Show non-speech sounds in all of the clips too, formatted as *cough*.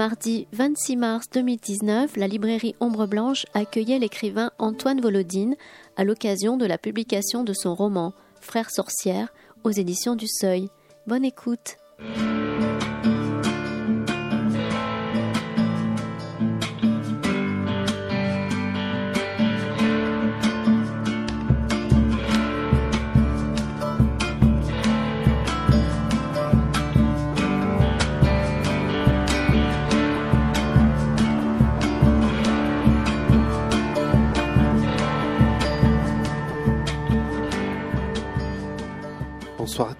Mardi 26 mars 2019, la librairie Ombre Blanche accueillait l'écrivain Antoine Volodine à l'occasion de la publication de son roman Frères sorcières aux éditions du Seuil. Bonne écoute.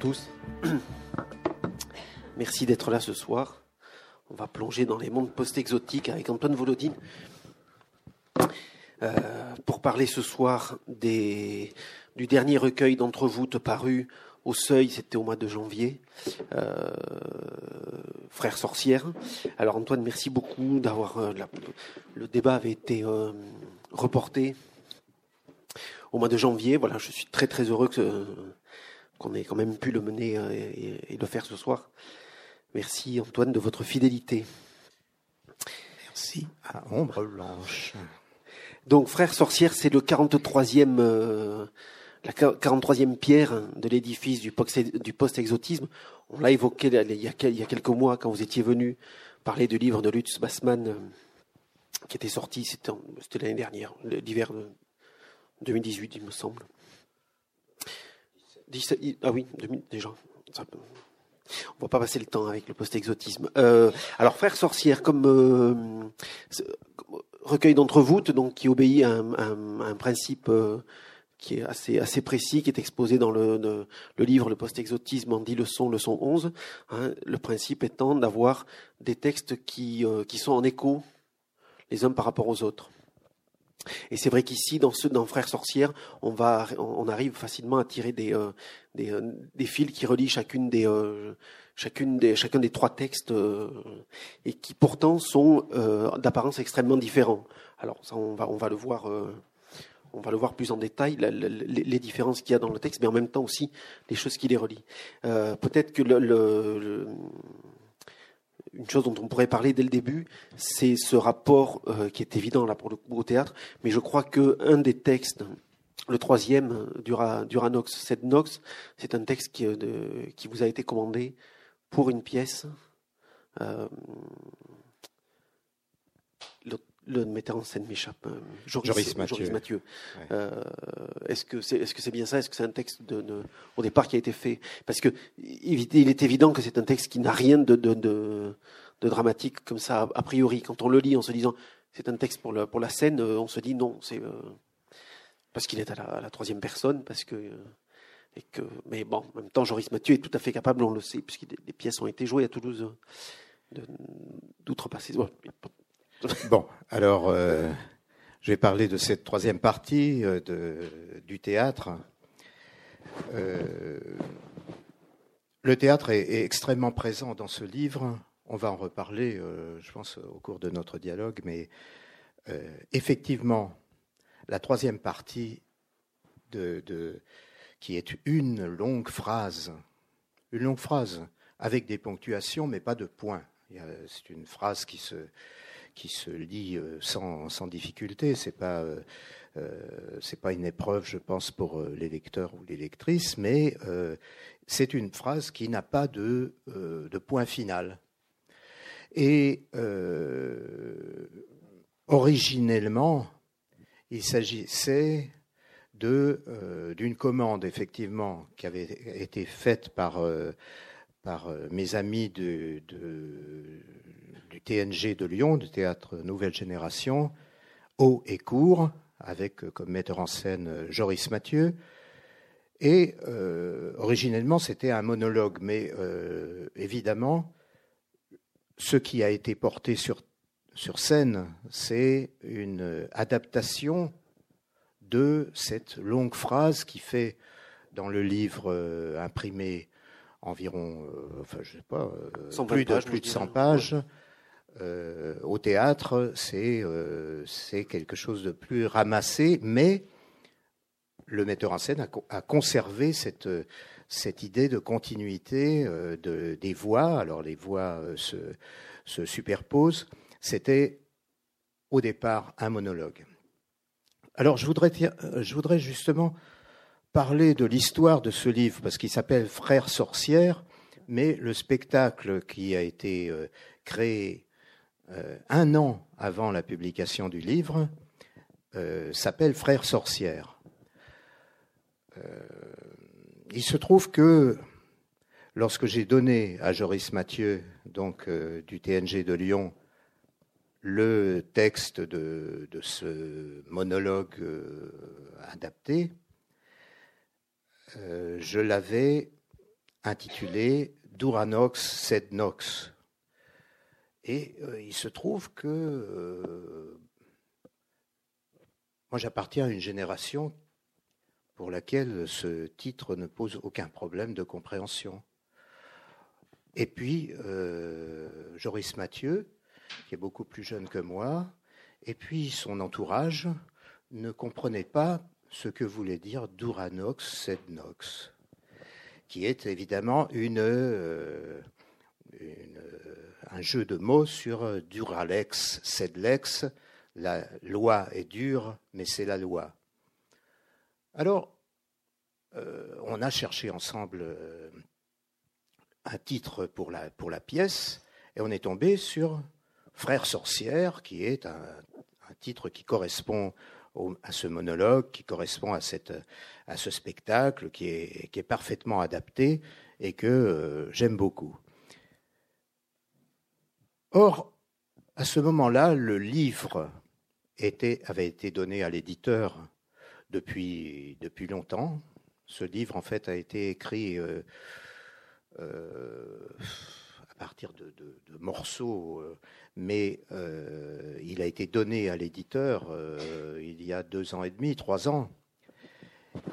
Tous. *clears throat* Merci d'être là ce soir. On va plonger dans les mondes post-exotiques avec Antoine Volodine euh, pour parler ce soir des, du dernier recueil d'entrevoûtes paru au Seuil, c'était au mois de janvier, euh, Frères sorcières. Alors Antoine, merci beaucoup d'avoir... euh, le débat avait été reporté au mois de janvier. Voilà, je suis très très heureux que qu'on ait quand même pu le mener euh, et, et le faire ce soir. Merci Antoine de votre fidélité. Merci à Ombre Blanche. Donc Frères sorcières, c'est le 43e, euh, la 43e pierre de l'édifice du du post-exotisme. On l'a évoqué il y, a, quelques mois quand vous étiez venu parler du livre de Lutz Bassmann euh, qui était sorti, c'était l'année dernière, l'hiver de 2018 il me semble. 17 il- ah oui, 2000 déjà. On va pas passer le temps avec le post-exotisme. Euh, alors, Frères sorcières, comme euh, comme recueil d'entrevoûtes, donc qui obéit à un, principe euh, qui est assez, précis, qui est exposé dans le, livre Le post-exotisme en 10 leçons, leçon 11. hein, le principe étant d'avoir des textes qui sont en écho les uns par rapport aux autres. Et c'est vrai qu'ici, dans dans Frères sorcières, on va, on arrive facilement à tirer des, euh, euh, des fils qui relient chacune des, euh, chacune des, chacun des trois textes et qui pourtant sont d'apparence extrêmement différents. Alors ça, on va, on va le voir, on va le voir plus en détail, les, différences qu'il y a dans le texte, mais en même temps aussi les choses qui les relient. Peut-être que le- une chose dont on pourrait parler dès le début, c'est ce rapport euh, qui est évident là pour le théâtre, mais je crois que un des textes, le troisième, Dura, Duranox, Sed Nox, c'est un texte qui, euh, qui vous a été commandé pour une pièce. Euh, le, metteur en scène m'échappe. Joris Mathieu. Mathieu. Ouais. Euh, est-ce que c'est est-ce que c'est bien ça? Est-ce que c'est un texte de, de- au départ qui a été fait? Parce que il il est évident que c'est un texte qui n'a rien de, de, de, de dramatique comme ça a priori. Quand on le lit en se disant c'est un texte pour, la scène, euh, on se dit non, c'est euh, parce qu'il est à la, à la troisième personne, parce que euh, et que mais bon, en même temps, Joris Mathieu est tout à fait capable, on le sait, puisque des, des pièces ont été jouées à Toulouse d'outrepasser. Ouais, Bon, alors, euh, je vais parler de cette troisième partie euh, du théâtre. Euh, le théâtre est, extrêmement présent dans ce livre. On va en reparler, je pense, au cours de notre dialogue, mais effectivement, la troisième partie, qui est une longue phrase, une longue phrase avec des ponctuations, mais pas de points. C'est une phrase qui se, qui se lit euh, sans, sans difficulté. C'est pas euh, euh, c'est pas une épreuve, je pense, pour les lecteurs ou les lectrices, mais c'est une phrase qui n'a pas de, de point final. Et originellement, il s'agissait d'une commande effectivement qui avait été faite par par mes amis de, de- du TNG de Lyon, du théâtre Nouvelle Génération, haut et court, avec euh, comme metteur en scène euh, Joris Mathieu. Et euh, originellement, c'était un monologue, mais euh, évidemment, ce qui a été porté sur, sur scène, c'est une adaptation de cette longue phrase qui fait dans le livre euh, imprimé environ, enfin je sais pas, 120 plus de plus de 100 dirais. pages. Euh, au théâtre, c'est euh, c'est quelque chose de plus ramassé, mais le metteur en scène a, co- a conservé cette, cette idée de continuité de, des voix. Alors les voix se, se superposent. C'était au départ un monologue. Alors je voudrais, je voudrais justement parler de l'histoire de ce livre, parce qu'il s'appelle Frères sorcières, mais le spectacle qui a été euh, créé euh, un an avant la publication du livre euh, s'appelle Frères sorcières. il se trouve que lorsque j'ai donné à Joris Mathieu, donc du TNG de Lyon, le texte de, ce monologue adapté, euh, je l'avais intitulé Duranox sed nox. Et euh, il se trouve que euh, moi j'appartiens à une génération pour laquelle ce titre ne pose aucun problème de compréhension. Et puis Joris Mathieu, qui est beaucoup plus jeune que moi, et puis son entourage ne comprenaient pas ce que voulait dire Duranox sed nox, qui est évidemment une, euh, euh, un jeu de mots sur Duralex sed lex. La loi est dure, mais c'est la loi. Alors, euh, on a cherché ensemble un titre pour la, pièce et on est tombé sur Frère sorcière, qui est un, titre qui correspond à ce monologue qui correspond à, cette, ce spectacle qui est, qui est parfaitement adapté et que euh, j'aime beaucoup. Or, à ce moment-là, le livre avait été donné à l'éditeur depuis, depuis longtemps. Ce livre, en fait, a été écrit euh, euh, à partir de, morceaux mais euh, il a été donné à l'éditeur il y a deux ans et demi, trois ans,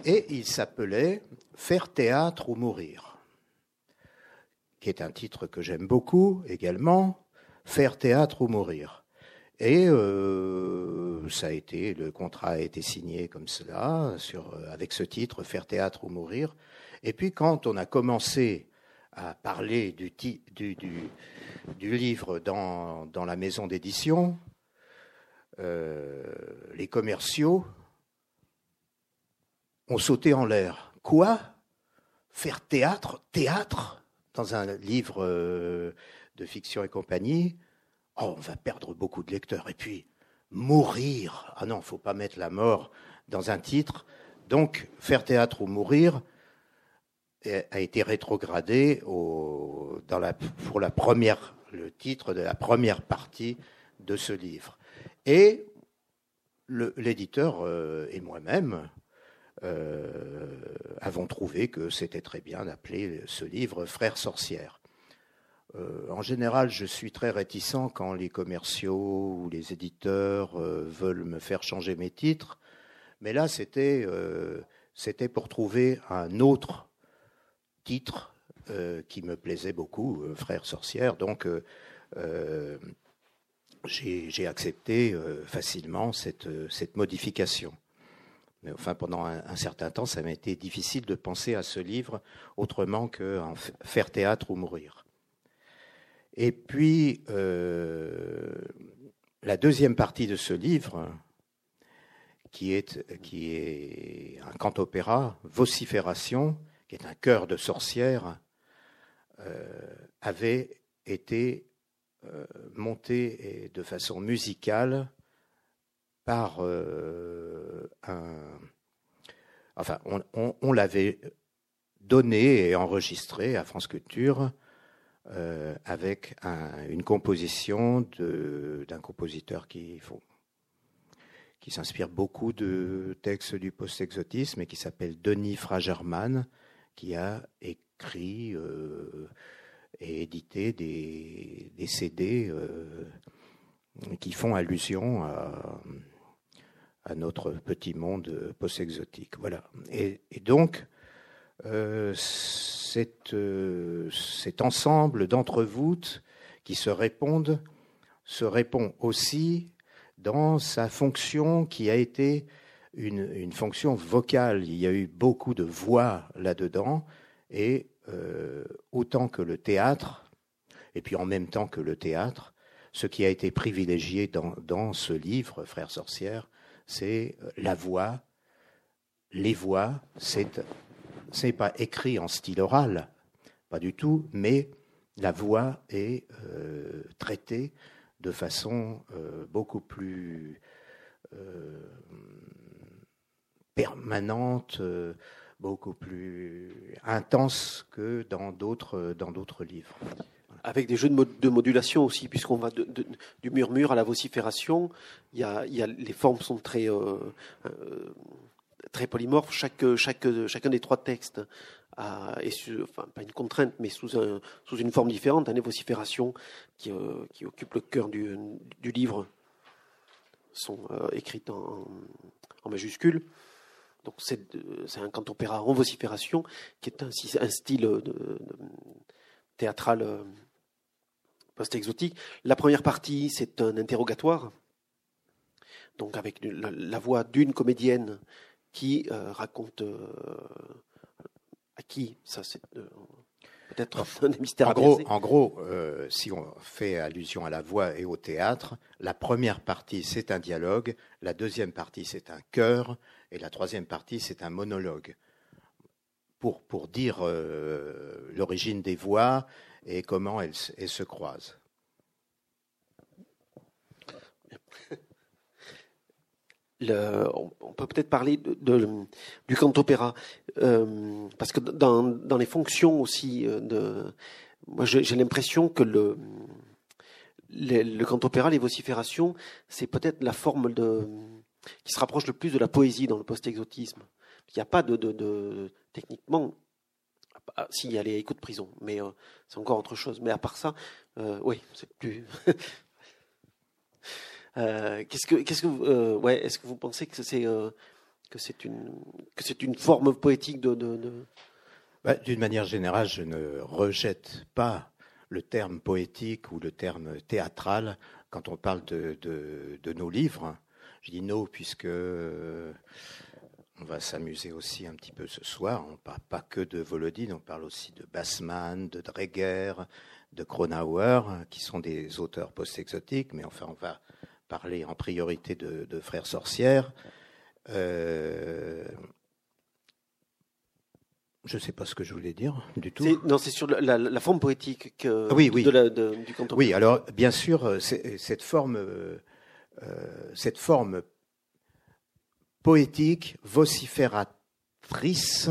et il s'appelait Faire théâtre ou mourir, qui est un titre que j'aime beaucoup également, Faire théâtre ou mourir. Et euh, ça a été, le contrat a été signé comme cela, sur, avec ce titre, Faire théâtre ou mourir. Et puis quand on a commencé à parler du, livre dans, la maison d'édition, euh, les commerciaux ont sauté en l'air. Quoi? Faire théâtre Théâtre? Dans un livre euh, de fiction et compagnie Oh, on va perdre beaucoup de lecteurs. Et puis, mourir Ah non, il ne faut pas mettre la mort dans un titre. Donc, faire théâtre ou mourir, a été rétrogradé pour la première, le titre de la première partie de ce livre. Et l'éditeur euh, et moi-même euh, avons trouvé que c'était très bien d'appeler ce livre Frères sorcières. Euh, en général, je suis très réticent quand les commerciaux ou les éditeurs veulent me faire changer mes titres, mais là, c'était c'était pour trouver un autre titre euh, qui me plaisait beaucoup, euh, Frère sorcière. Donc, euh, j'ai accepté facilement cette, cette modification. Mais enfin, pendant un, certain temps, ça m'a été difficile de penser à ce livre autrement qu'en faire théâtre ou mourir. Et puis, la deuxième partie de ce livre, qui est, un cant-opéra, Vocifération, qui est un chœur de sorcière, euh, avait été euh, monté de façon musicale par euh, un. Enfin, on, l'avait donné et enregistré à France Culture avec une composition d'un compositeur qui, qui s'inspire beaucoup de textes du post-exotisme et qui s'appelle Denis Fragerman, qui a écrit euh, et édité des, CD euh, qui font allusion à, notre petit monde post-exotique. Voilà. Et, donc, euh, cet ensemble d'entrevoûtes qui se répondent se répond aussi dans sa fonction qui a été une, fonction vocale. Il y a eu beaucoup de voix là-dedans Et autant que le théâtre, et puis en même temps que le théâtre, ce qui a été privilégié dans, dans ce livre, Frères sorcières, c'est la voix, les voix, c'est n'est pas écrit en style oral, pas du tout, mais la voix est euh, traitée de façon euh, beaucoup plus euh, permanente, beaucoup plus intense que dans d'autres dans d'autres livres. Avec des jeux de, modulation aussi, puisqu'on va du murmure à la vocifération. Y a les formes sont très très polymorphes. Chaque, chaque, chacun des trois textes a, enfin, pas une contrainte, mais sous, un, sous une forme différente, une vocifération qui, euh, qui occupe le cœur du, livre sont euh, écrites en, majuscules. C'est un cantopéra en vocifération qui est un, style théâtral euh, post-exotique. La première partie, c'est un interrogatoire, donc avec la voix d'une comédienne qui euh, raconte euh, à qui Ça, c'est euh, peut-être un mystère. En gros, en gros si on fait allusion à la voix et au théâtre, la première partie, c'est un dialogue, la deuxième partie, c'est un chœur, et la troisième partie, c'est un monologue. Pour, pour dire l'origine des voix et comment elles se croisent. *laughs* on peut peut-être parler du cantopéra, euh, parce que dans, les fonctions aussi, euh, de, moi j'ai l'impression que le, cantopéra, les vociférations, c'est peut-être la forme de, qui se rapproche le plus de la poésie dans le post-exotisme. Il n'y a pas de, techniquement, ah, s'il y a les échos de prison, mais euh, c'est encore autre chose. Mais à part ça, oui, c'est plus. *laughs* Euh, qu'est-ce que, qu'est-ce que, euh, ouais, est-ce que vous pensez que c'est euh, que c'est une que c'est une forme poétique de, bah, D'une manière générale, je ne rejette pas le terme poétique ou le terme théâtral quand on parle de, de, de nos livres. Je dis nos puisque on va s'amuser aussi un petit peu ce soir. On ne parle pas que de Volodine, on parle aussi de Bassman, de Dreger, de Kronauer, qui sont des auteurs post-exotiques, mais enfin on va parler en priorité de, frères sorcières. Euh, je ne sais pas ce que je voulais dire du tout. Non, c'est sur la, forme poétique que, ah oui, oui. De du canton. Oui, alors bien sûr, euh, cette forme, euh, cette forme poétique, vocifératrice,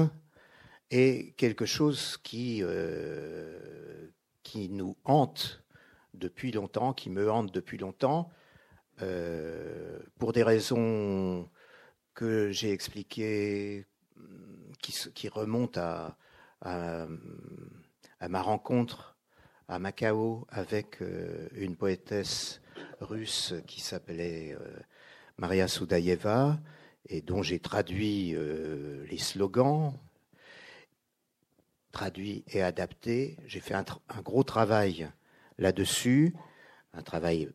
est quelque chose qui, qui nous hante depuis longtemps, qui me hante depuis longtemps. Euh, pour des raisons que j'ai expliquées, qui, remontent à, à, ma rencontre à Macao avec euh, une poétesse russe qui s'appelait euh, Maria Soudaïeva et dont j'ai traduit les slogans, traduit et adapté. J'ai fait un, un, gros travail là-dessus, un travail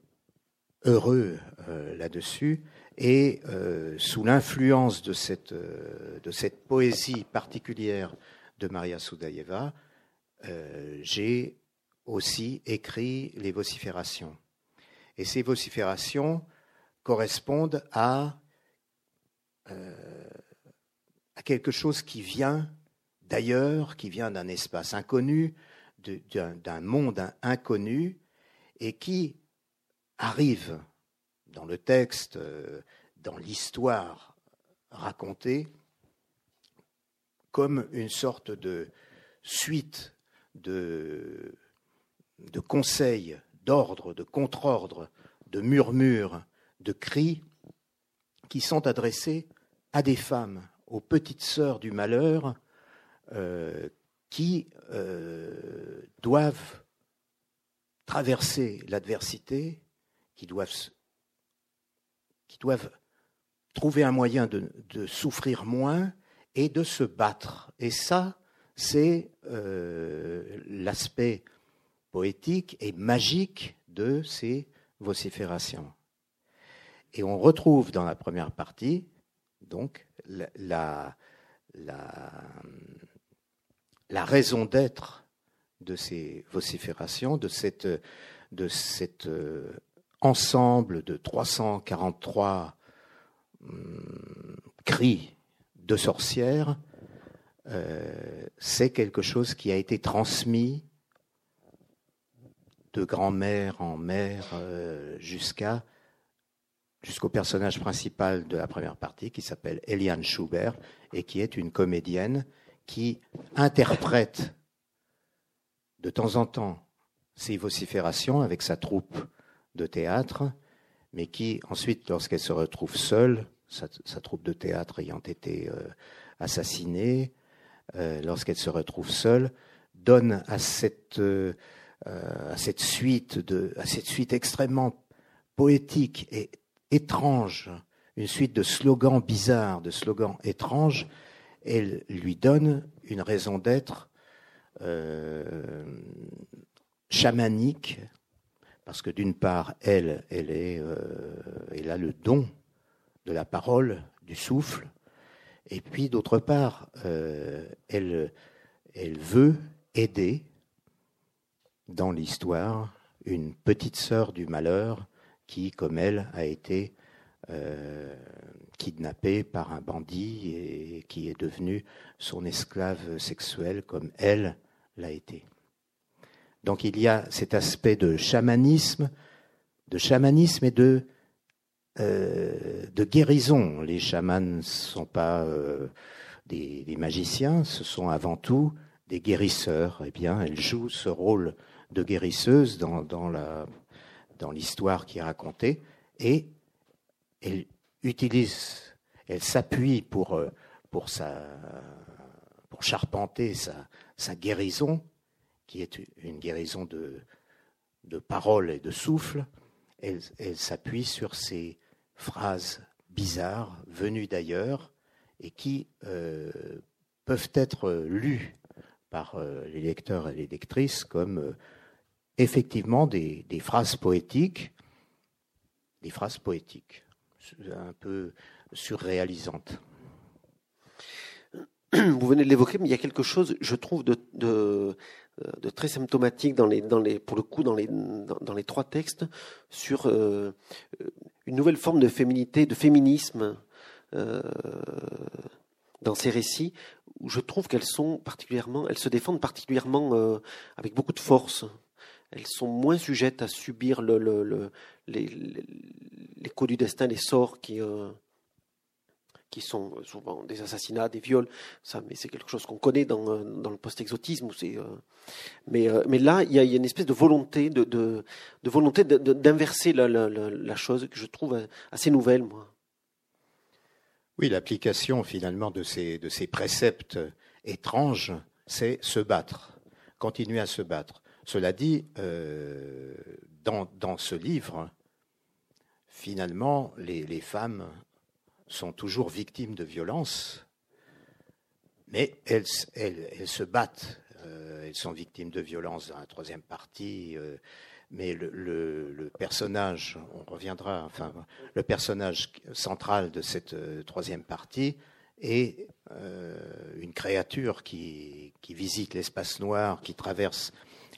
heureux euh, là-dessus. Et euh, sous l'influence de cette, euh, de cette poésie particulière de Maria Soudaïeva, j'ai aussi écrit les vociférations. Et ces vociférations correspondent à, à quelque chose qui vient d'ailleurs, qui vient d'un espace inconnu, d'un monde inconnu, et qui, arrive dans le texte, euh, dans l'histoire racontée, comme une sorte de suite de, conseils, d'ordres, de contre-ordres, de murmures, de cris qui sont adressés à des femmes, aux petites sœurs du malheur, euh, qui euh, doivent traverser l'adversité qui doivent, qui doivent trouver un moyen de, souffrir moins et de se battre. Et ça, c'est euh, l'aspect poétique et magique de ces vociférations. Et on retrouve dans la première partie, donc, la, la, la raison d'être de ces vociférations, de cette, de cet euh, ensemble de 343 hum, cris de sorcières, euh, c'est quelque chose qui a été transmis de grand-mère en mère euh, jusqu'à jusqu'au personnage principal de la première partie qui s'appelle Eliane Schubert et qui est une comédienne qui interprète de temps en temps ces vociférations avec sa troupe de théâtre, mais qui ensuite, lorsqu'elle se retrouve seule, sa, troupe de théâtre ayant été euh, assassinée, euh, lorsqu'elle se retrouve seule, donne à cette, euh, à cette suite de, à cette suite extrêmement poétique et étrange, une suite de slogans bizarres, de slogans étranges, elle lui donne une raison d'être chamanique, parce que d'une part, elle, elle, est, euh, elle a le don de la parole, du souffle, et puis d'autre part, euh, elle, veut aider dans l'histoire une petite sœur du malheur qui, comme elle, a été euh, kidnappée par un bandit et qui est devenu son esclave sexuel comme elle l'a été. Donc il y a cet aspect de chamanisme, de chamanisme et de, euh, de guérison. Les chamans ne sont pas euh, des, magiciens, ce sont avant tout des guérisseurs. Eh bien, elle joue ce rôle de guérisseuse dans, dans la dans l'histoire qui est racontée, et elle utilise, elle s'appuie pour, euh, pour, sa, pour charpenter sa, sa guérison, qui est une guérison de, de parole et de souffle, elle, elle s'appuie sur ces phrases bizarres venues d'ailleurs et qui euh, peuvent être lues par euh, les lecteurs et les lectrices comme effectivement des, phrases poétiques, des phrases poétiques, un peu surréalisantes. Vous venez de l'évoquer, mais il y a quelque chose, je trouve, de, très symptomatique pour le coup, dans les, trois textes sur euh, une nouvelle forme de féminité, de féminisme euh, dans ces récits, où je trouve qu'elles se défendent particulièrement euh, avec beaucoup de force. Elles sont moins sujettes à subir le, le, les, les, du destin, les sorts qui, euh, qui sont souvent des assassinats, des viols. Ça, mais c'est quelque chose qu'on connaît dans, euh, dans le post-exotisme. Euh, mais, mais là, il y, a, une espèce de volonté de, de, volonté d'inverser la, la, chose que je trouve assez nouvelle, moi. Oui, l'application finalement de ces, de ces préceptes étranges, c'est se battre, continuer à se battre. Cela dit, euh, dans, ce livre, finalement, les, femmes sont toujours victimes de violences, mais elles, se battent. Euh, elles sont victimes de violences dans la troisième partie. Euh, mais le, personnage, on reviendra, enfin, le personnage central de cette troisième partie est une créature qui visite l'espace noir, qui traverse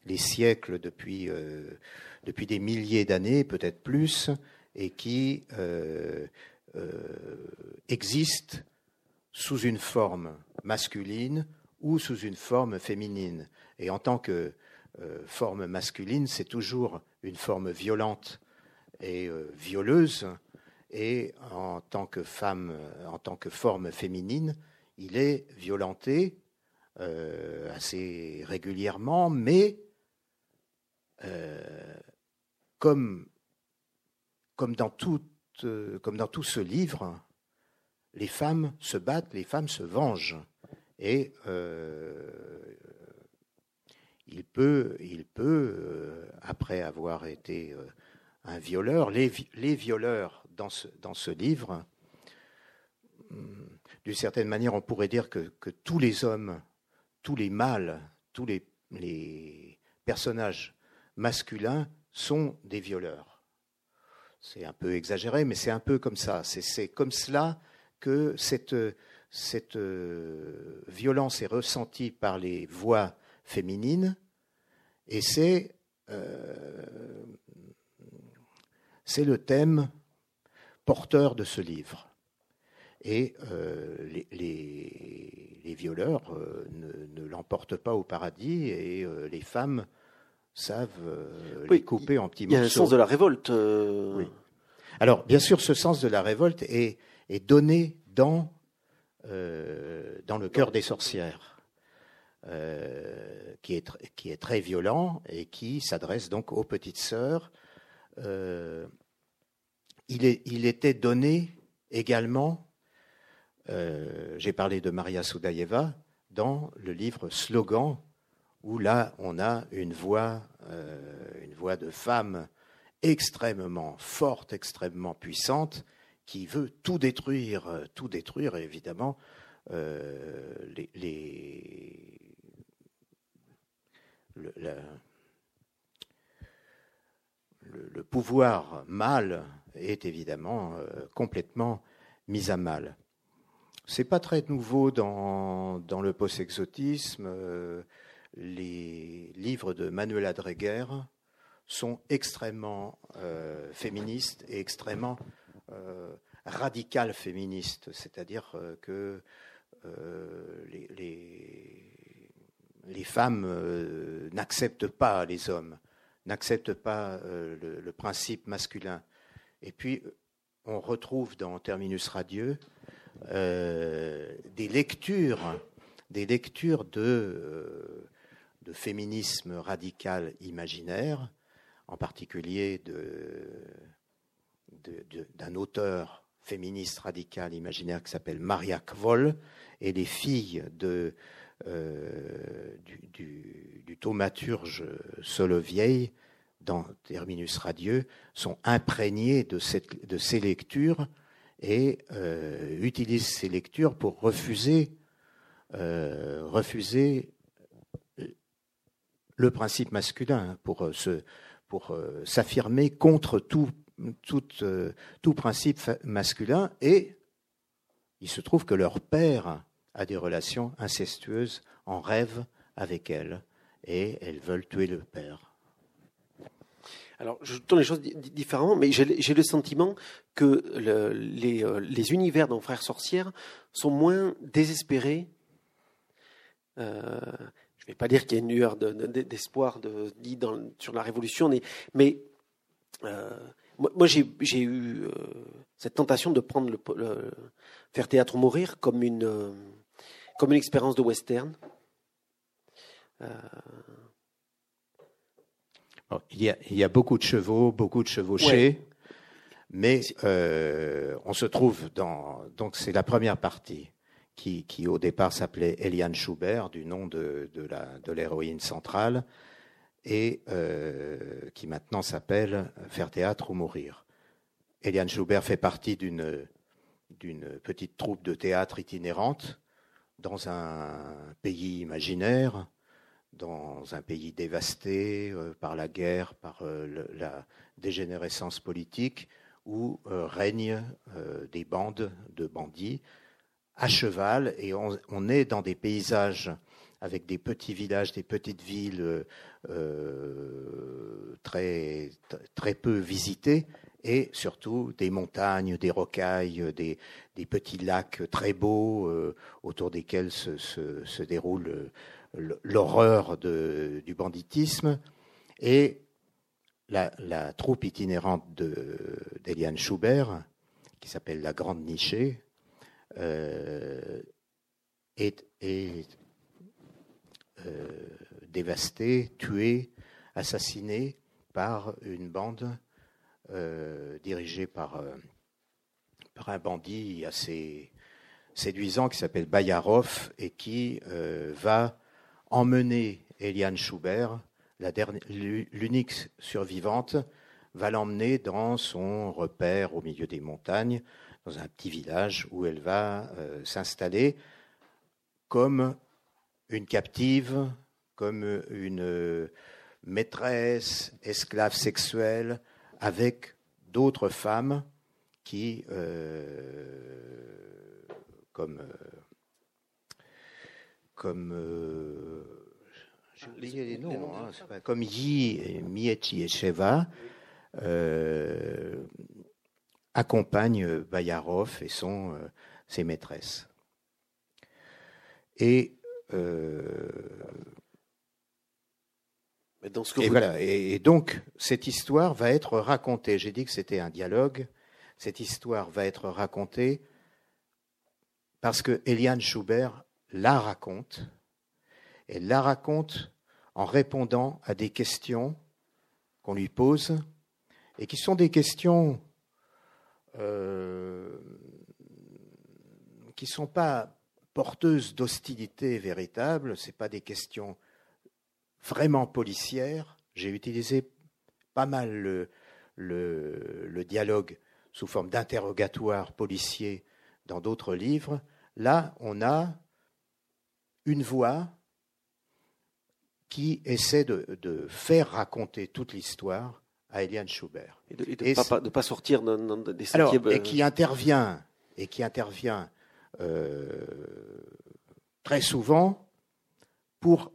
les siècles depuis, euh, depuis des milliers d'années, peut-être plus, et qui euh, euh, existe sous une forme masculine ou sous une forme féminine. Et en tant que forme masculine, c'est toujours une forme violente et violeuse, et en tant que femme, en tant que forme féminine, il est violenté assez régulièrement, mais euh, comme, comme, dans tout, euh, comme dans tout ce livre, les femmes se battent, les femmes se vengent. Et euh, il peut, il peut après avoir été un violeur, les, violeurs dans ce, dans ce livre, hmm, d'une certaine manière, on pourrait dire que, tous les hommes, tous les mâles, tous les personnages masculins sont des violeurs. C'est un peu exagéré, mais c'est un peu comme ça. C'est comme cela que cette, cette violence est ressentie par les voix féminines et c'est c'est le thème porteur de ce livre. Et euh, les, violeurs euh, ne, l'emportent pas au paradis et euh, les femmes savent les couper en petits morceaux. Il y a un sens de la révolte. Alors, bien sûr, ce sens de la révolte est, est donné dans, dans le cœur des sorcières, qui, est, qui est très violent et qui s'adresse donc aux petites sœurs. il, est, il était donné également euh, j'ai parlé de Maria Soudaïeva dans le livre Slogan, où là, on a une voix, euh, une voix de femme extrêmement forte, extrêmement puissante, qui veut tout détruire, euh, tout détruire, évidemment, les, le, pouvoir mâle est évidemment complètement mis à mal. C'est pas très nouveau dans le post-exotisme. Euh, les livres de Manuel Adreguer sont extrêmement euh, féministes et extrêmement euh, radicales féministes, c'est-à-dire euh, que les, les, femmes n'acceptent pas les hommes, n'acceptent pas le, le, principe masculin. Et puis, on retrouve dans Terminus Radieux euh, des lectures, des lectures de, euh, de féminisme radical imaginaire, en particulier d'un auteur féministe radical imaginaire qui s'appelle Maria Kvol, et les filles euh, du, du, thaumaturge Solovieille dans Terminus Radieux sont imprégnées de, ces lectures et euh, utilise ces lectures pour refuser, euh, refuser le principe masculin, hein, pour, euh, se, pour s'affirmer contre tout, tout, tout principe masculin. Et il se trouve que leur père a des relations incestueuses en rêve avec elles, et elles veulent tuer le père. Alors, je tourne les choses différemment, mais j'ai le sentiment que les, euh, les, univers dans Frères Sorcières sont moins désespérés. Euh, je ne vais pas dire qu'il y a une lueur d'espoir de, sur la Révolution, mais, euh, moi, j'ai eu cette tentation de prendre le, faire théâtre ou mourir comme une, comme une expérience de western. Il y, a, beaucoup de chevaux, beaucoup de chevauchés, mais euh, on se trouve dans. Donc, c'est la première partie qui, au départ s'appelait Eliane Schubert, du nom de, de l'héroïne centrale, et euh, qui maintenant s'appelle Faire théâtre ou mourir. Eliane Schubert fait partie d'une petite troupe de théâtre itinérante dans un pays imaginaire dans un pays dévasté euh, par la guerre, par euh, la dégénérescence politique, où règnent des bandes de bandits à cheval, et on, est dans des paysages avec des petits villages, des petites villes très, très peu visitées, et surtout des montagnes, des rocailles, des, petits lacs très beaux autour desquels se déroule l'horreur du banditisme. Et la, troupe itinérante d'Eliane Schubert, qui s'appelle La Grande Nichée, euh, est, euh, dévastée, tuée, assassinée par une bande euh, dirigée par, par un bandit assez séduisant qui s'appelle Bayarov et qui va emmener Eliane Schubert, l'unique survivante, va l'emmener dans son repère au milieu des montagnes, dans un petit village où elle va euh, s'installer comme une captive, comme une maîtresse, esclave sexuelle, avec d'autres femmes qui, euh, comme euh, comme j'ai oublié les noms, hein, comme Yi, Miechi et Sheva, accompagnent Bayarov et son, ses maîtresses. Et et, voilà, et, donc, cette histoire va être racontée. J'ai dit que c'était un dialogue. Cette histoire va être racontée parce que Eliane Schubert la raconte. Elle la raconte en répondant à des questions qu'on lui pose et qui sont des questions euh, qui ne sont pas porteuses d'hostilité véritable, ce pas des questions vraiment policière. J'ai utilisé pas mal le, dialogue sous forme d'interrogatoire policier dans d'autres livres. Là, on a une voix qui essaie de faire raconter toute l'histoire à Eliane Schubert. Et de ne pas, sortir des alors, Et euh, qui intervient, et qui intervient euh, très souvent pour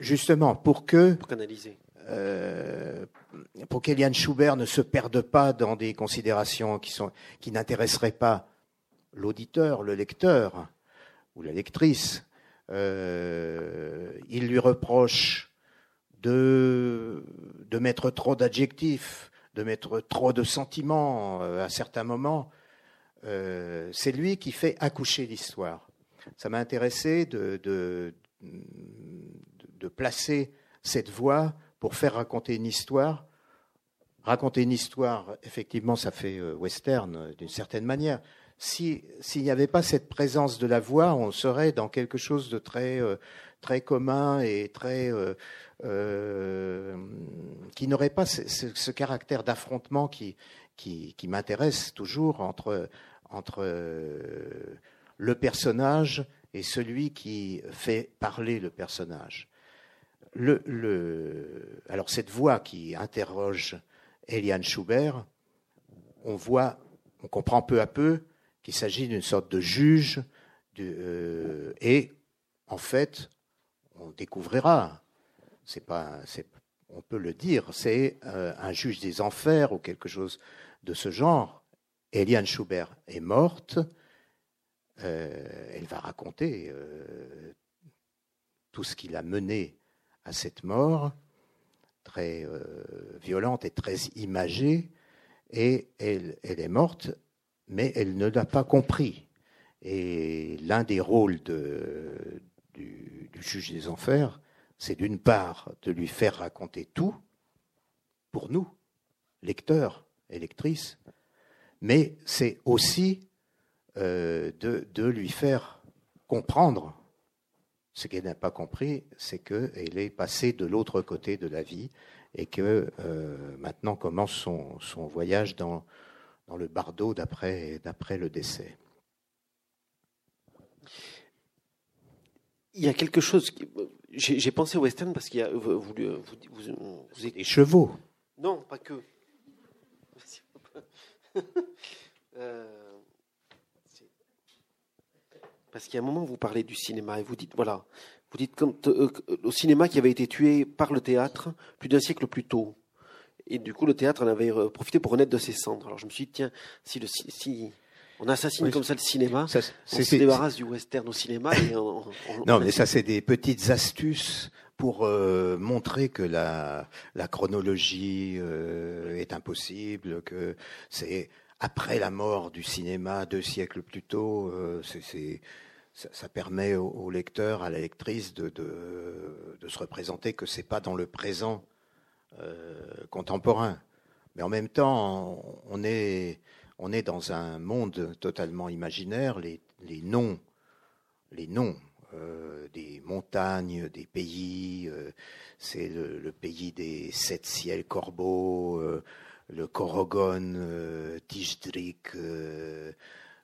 Justement, pour que. Pour canaliser. Euh, pour qu'Eliane Schubert ne se perde pas dans des considérations qui, sont, qui n'intéresseraient pas l'auditeur, le lecteur ou la lectrice. Euh, il lui reproche de, mettre trop d'adjectifs, de mettre trop de sentiments euh, à certains moments. Euh, c'est lui qui fait accoucher l'histoire. Ça m'a intéressé de, de, placer cette voix pour faire raconter une histoire. Raconter une histoire, effectivement, ça fait euh, western d'une certaine manière. S'il n'y avait pas cette présence de la voix, on serait dans quelque chose de très, très commun et très qui n'aurait pas ce, caractère d'affrontement qui, m'intéresse toujours entre, entre le personnage et celui qui fait parler le personnage. Alors cette voix qui interroge Eliane Schubert, on voit, on comprend peu à peu qu'il s'agit d'une sorte de juge, euh, et en fait, on découvrira, c'est pas, on peut le dire, c'est euh, un juge des enfers ou quelque chose de ce genre. Eliane Schubert est morte, euh, elle va raconter tout ce qu'il a mené à cette mort très euh, violente et très imagée, et elle, est morte, mais elle ne l'a pas compris. Et l'un des rôles du, juge des enfers, c'est d'une part de lui faire raconter tout, pour nous, lecteurs et lectrices, mais c'est aussi euh, de, lui faire comprendre ce qu'elle n'a pas compris, c'est qu'elle est passée de l'autre côté de la vie et que euh, maintenant commence son, voyage dans, le bardeau d'après le décès. Il y a quelque chose. J'ai pensé au western parce qu'il y a. Vous, vous, Les chevaux. Non, pas que. *laughs* euh, parce qu'il y a un moment, vous parlez du cinéma et vous dites, voilà, vous dites comme euh, au cinéma qui avait été tué par le théâtre plus d'un siècle plus tôt. Et du coup, le théâtre en avait euh, profité pour renaître de ses cendres. Alors je me suis dit, tiens, si, le, si on assassine comme ça le cinéma, ça, on se débarrasse du western au cinéma. non, mais ça, c'est des petites astuces pour euh, montrer que la, la chronologie est impossible, que c'est après la mort du cinéma deux siècles plus tôt. c'est ça, permet au, lecteur, à la lectrice de, de, se représenter que c'est pas dans le présent euh, contemporain. Mais en même temps, on est, on est dans un monde totalement imaginaire. Les, noms, les noms euh, des montagnes, des pays, euh, c'est le, pays des sept ciels corbeaux, le Korogon, Tijdrik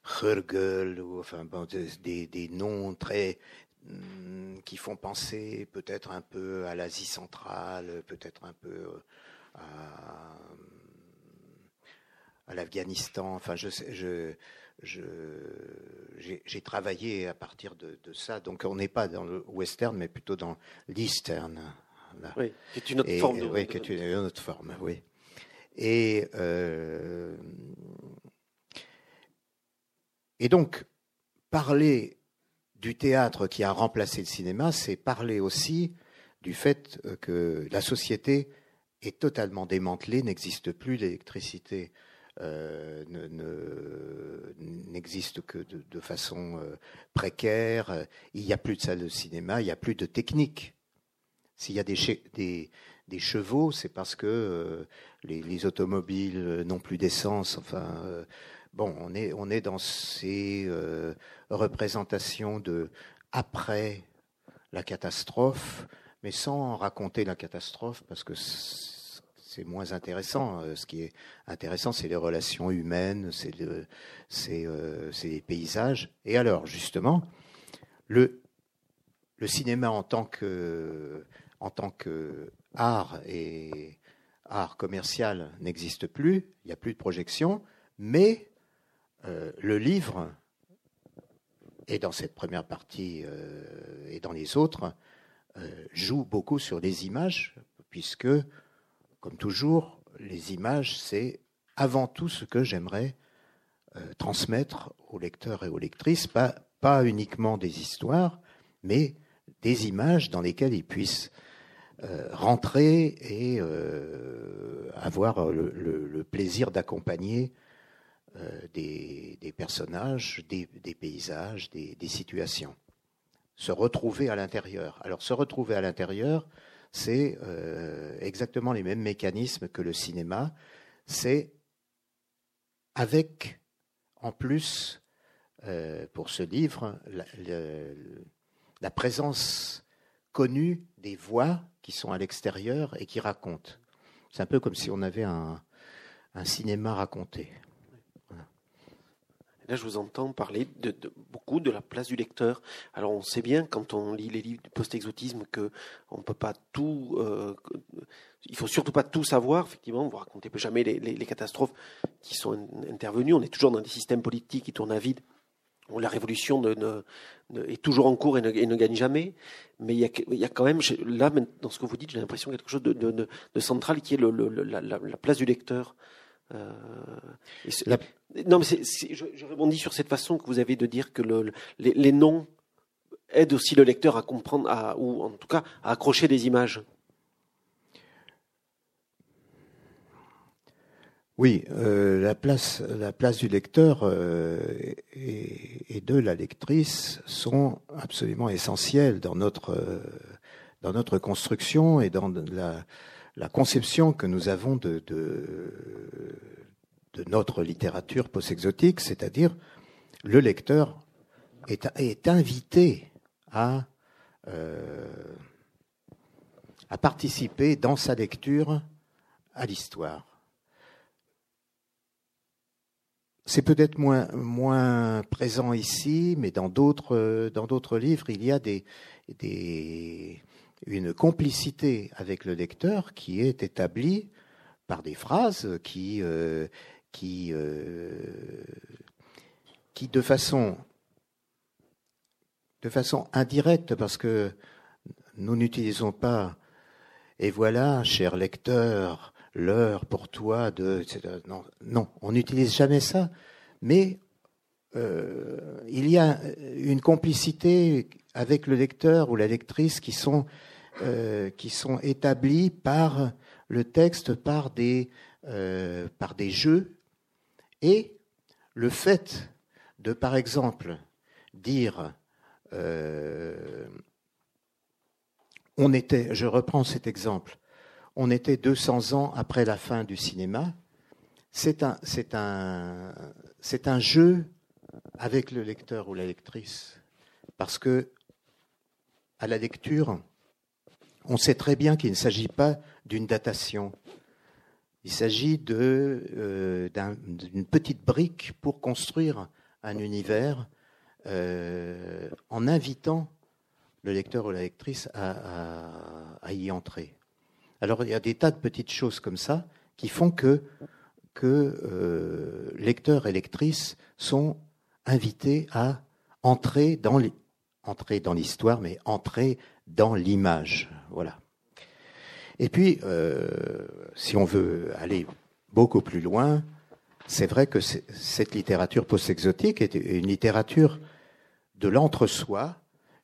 Hurgel, enfin des, noms très hmm, qui font penser peut-être un peu à l'Asie centrale, peut-être un peu euh, à l'Afghanistan. Enfin, je, je, j'ai travaillé à partir de, ça. Donc, on n'est pas dans le western, mais plutôt dans l'eastern. Oui, c'est une autre forme. oui, qui est une, autre forme, oui. Et, euh, et donc, parler du théâtre qui a remplacé le cinéma, c'est parler aussi du fait que la société est totalement démantelée, n'existe plus, l'électricité euh, n'existe que de, façon euh, précaire, il n'y a plus de salle de cinéma, il n'y a plus de technique. S'il y a des, chevaux, c'est parce que euh, les, automobiles n'ont plus d'essence. Enfin, bon, on est, on est dans ces représentations de après la catastrophe, mais sans raconter la catastrophe, parce que c'est moins intéressant. Euh, ce qui est intéressant, c'est les relations humaines, c'est euh, les paysages. Et alors, justement, le, cinéma en tant que, en tant que art et art commercial n'existe plus. Il n'y a plus de projection, mais euh, le livre et dans cette première partie et dans les autres, joue beaucoup sur les images, puisque comme toujours, les images, c'est avant tout ce que j'aimerais euh, transmettre aux lecteurs et aux lectrices, pas, uniquement des histoires, mais des images dans lesquelles ils puissent euh, rentrer et euh, avoir le, plaisir d'accompagner des, personnages, des, paysages, des, situations. Se retrouver à l'intérieur. Alors se retrouver à l'intérieur, c'est euh, exactement les mêmes mécanismes que le cinéma. C'est avec, en plus, euh, pour ce livre, la, présence connue des voix qui sont à l'extérieur et qui racontent. C'est un peu comme si on avait un cinéma raconté. Là, je vous entends parler de, beaucoup de la place du lecteur. Alors, on sait bien quand on lit les livres du post-exotisme que on peut pas tout. Euh, il faut surtout pas tout savoir. Effectivement, vous racontez jamais les, catastrophes qui sont intervenues. On est toujours dans des systèmes politiques qui tournent à vide. Où la révolution est toujours en cours et ne, gagne jamais. Mais il y, a, quand même, là, dans ce que vous dites, j'ai l'impression quelque chose de, central qui est la, place du lecteur. Euh, non, mais je, je, rebondis sur cette façon que vous avez de dire que le, les, noms aident aussi le lecteur à comprendre, à, ou en tout cas à accrocher des images. Oui, euh, la, place, la place du lecteur euh, et, de la lectrice sont absolument essentielles dans notre, dans notre construction et dans la, la conception que nous avons de, notre littérature post-exotique, c'est-à-dire le lecteur est, invité à, euh, à participer dans sa lecture à l'histoire. C'est peut-être moins, présent ici, mais dans d'autres, livres, il y a des, une complicité avec le lecteur qui est établie par des phrases qui, euh, qui, euh, qui de façon de façon indirecte, parce que nous n'utilisons pas et voilà, cher lecteur, l'heure pour toi de non, non, on n'utilise jamais ça, mais euh, il y a une complicité avec le lecteur ou la lectrice qui sont euh, qui sont établis par le texte, par des, euh, par des jeux, et le fait de, par exemple, dire euh, on était, je reprends cet exemple, on était 200 ans après la fin du cinéma, c'est un, un, c'est un jeu avec le lecteur ou la lectrice, parce que à la lecture, on sait très bien qu'il ne s'agit pas d'une datation. Il s'agit euh, d'une petite brique pour construire un univers euh, en invitant le lecteur ou la lectrice à, y entrer. Alors il y a des tas de petites choses comme ça qui font que que lecteurs et lectrices sont invités à entrer dans l'histoire, mais entrer dans l'image. Voilà. Et puis, si on veut aller beaucoup plus loin, c'est vrai que cette littérature post-exotique est une littérature de l'entre-soi,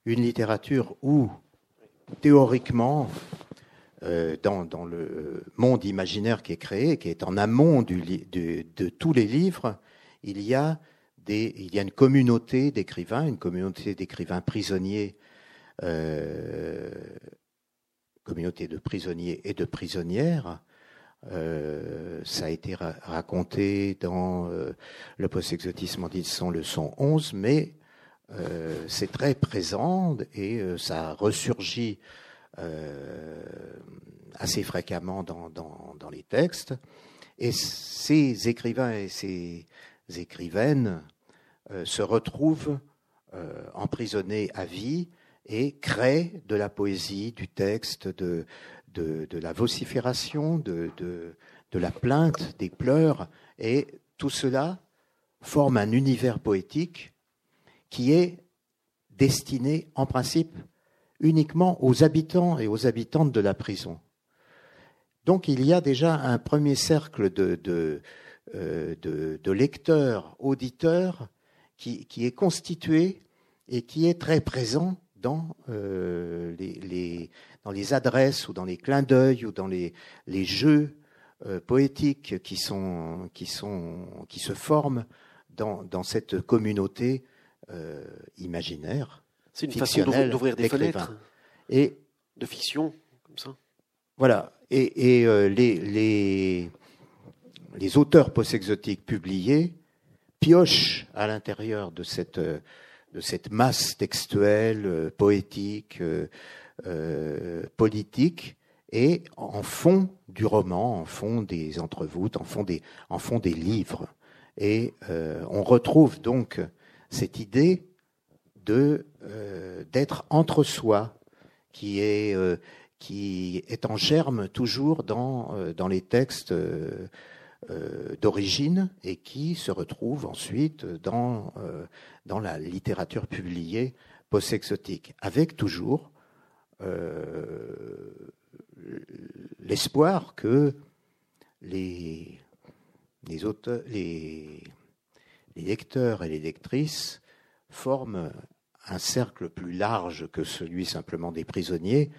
une littérature où, théoriquement, euh, dans, le monde imaginaire qui est créé, qui est en amont de, tous les livres, il y a, des, il y a une communauté d'écrivains, une communauté d'écrivains prisonniers, euh, communauté de prisonniers et de prisonnières, euh, ça a été raconté dans euh, le post-exotisme en disant leçon 11, mais c'est très présent et ça ressurgit assez fréquemment dans, les textes. Et ces écrivains et ces écrivaines se retrouvent emprisonnés à vie et créent de la poésie, du texte, de, la vocifération, de, la plainte, des pleurs, et tout cela forme un univers poétique qui est destiné en principe uniquement aux habitants et aux habitantes de la prison. Donc il y a déjà un premier cercle de, euh, lecteurs, auditeurs, qui, qui, est constitué et qui est très présent dans euh, les, dans les adresses ou dans les clins d'œil ou dans les, les jeux euh, poétiques qui, sont, qui, sont, qui se forment dans, dans cette communauté euh, imaginaire. C'est une façon d'ouvrir des fenêtres et de fiction, comme ça. Voilà. Et, et les, les, les auteurs post-exotiques publiés piochent à l'intérieur de cette, de cette masse textuelle, poétique, euh, politique et en fond du roman, en fond des entrevoûtes, en fond des, en fond des livres. Et euh, on retrouve donc cette idée de euh, d'être entre soi, qui est qui est en germe toujours dans dans les textes d'origine et qui se retrouve ensuite dans dans la littérature publiée post-exotique, avec toujours euh, l'espoir que les, les, lecteurs et les lectrices forment un cercle plus large que celui simplement des prisonniers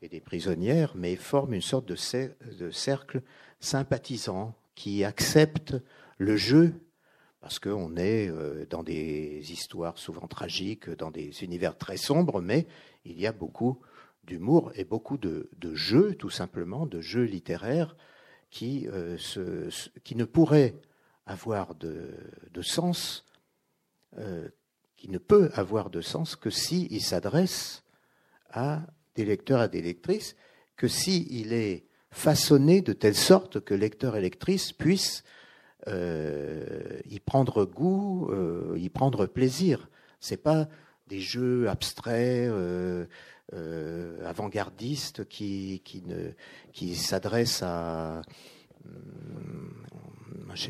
et des prisonnières, mais forment une sorte de cercle sympathisant qui accepte le jeu, parce qu'on est euh, dans des histoires souvent tragiques, dans des univers très sombres, mais il y a beaucoup d'humour et beaucoup de, jeux, tout simplement, de jeux littéraires qui, euh, ne pourraient avoir de, sens, euh, qui ne peut avoir de sens que s'il il s'adresse à des lecteurs, à des lectrices, que s'il il est façonné de telle sorte que lecteurs et lectrices puissent euh, y prendre goût, y prendre plaisir. C'est pas des jeux abstraits, euh, avant-gardiste qui, qui, ne, qui s'adresse à, hum,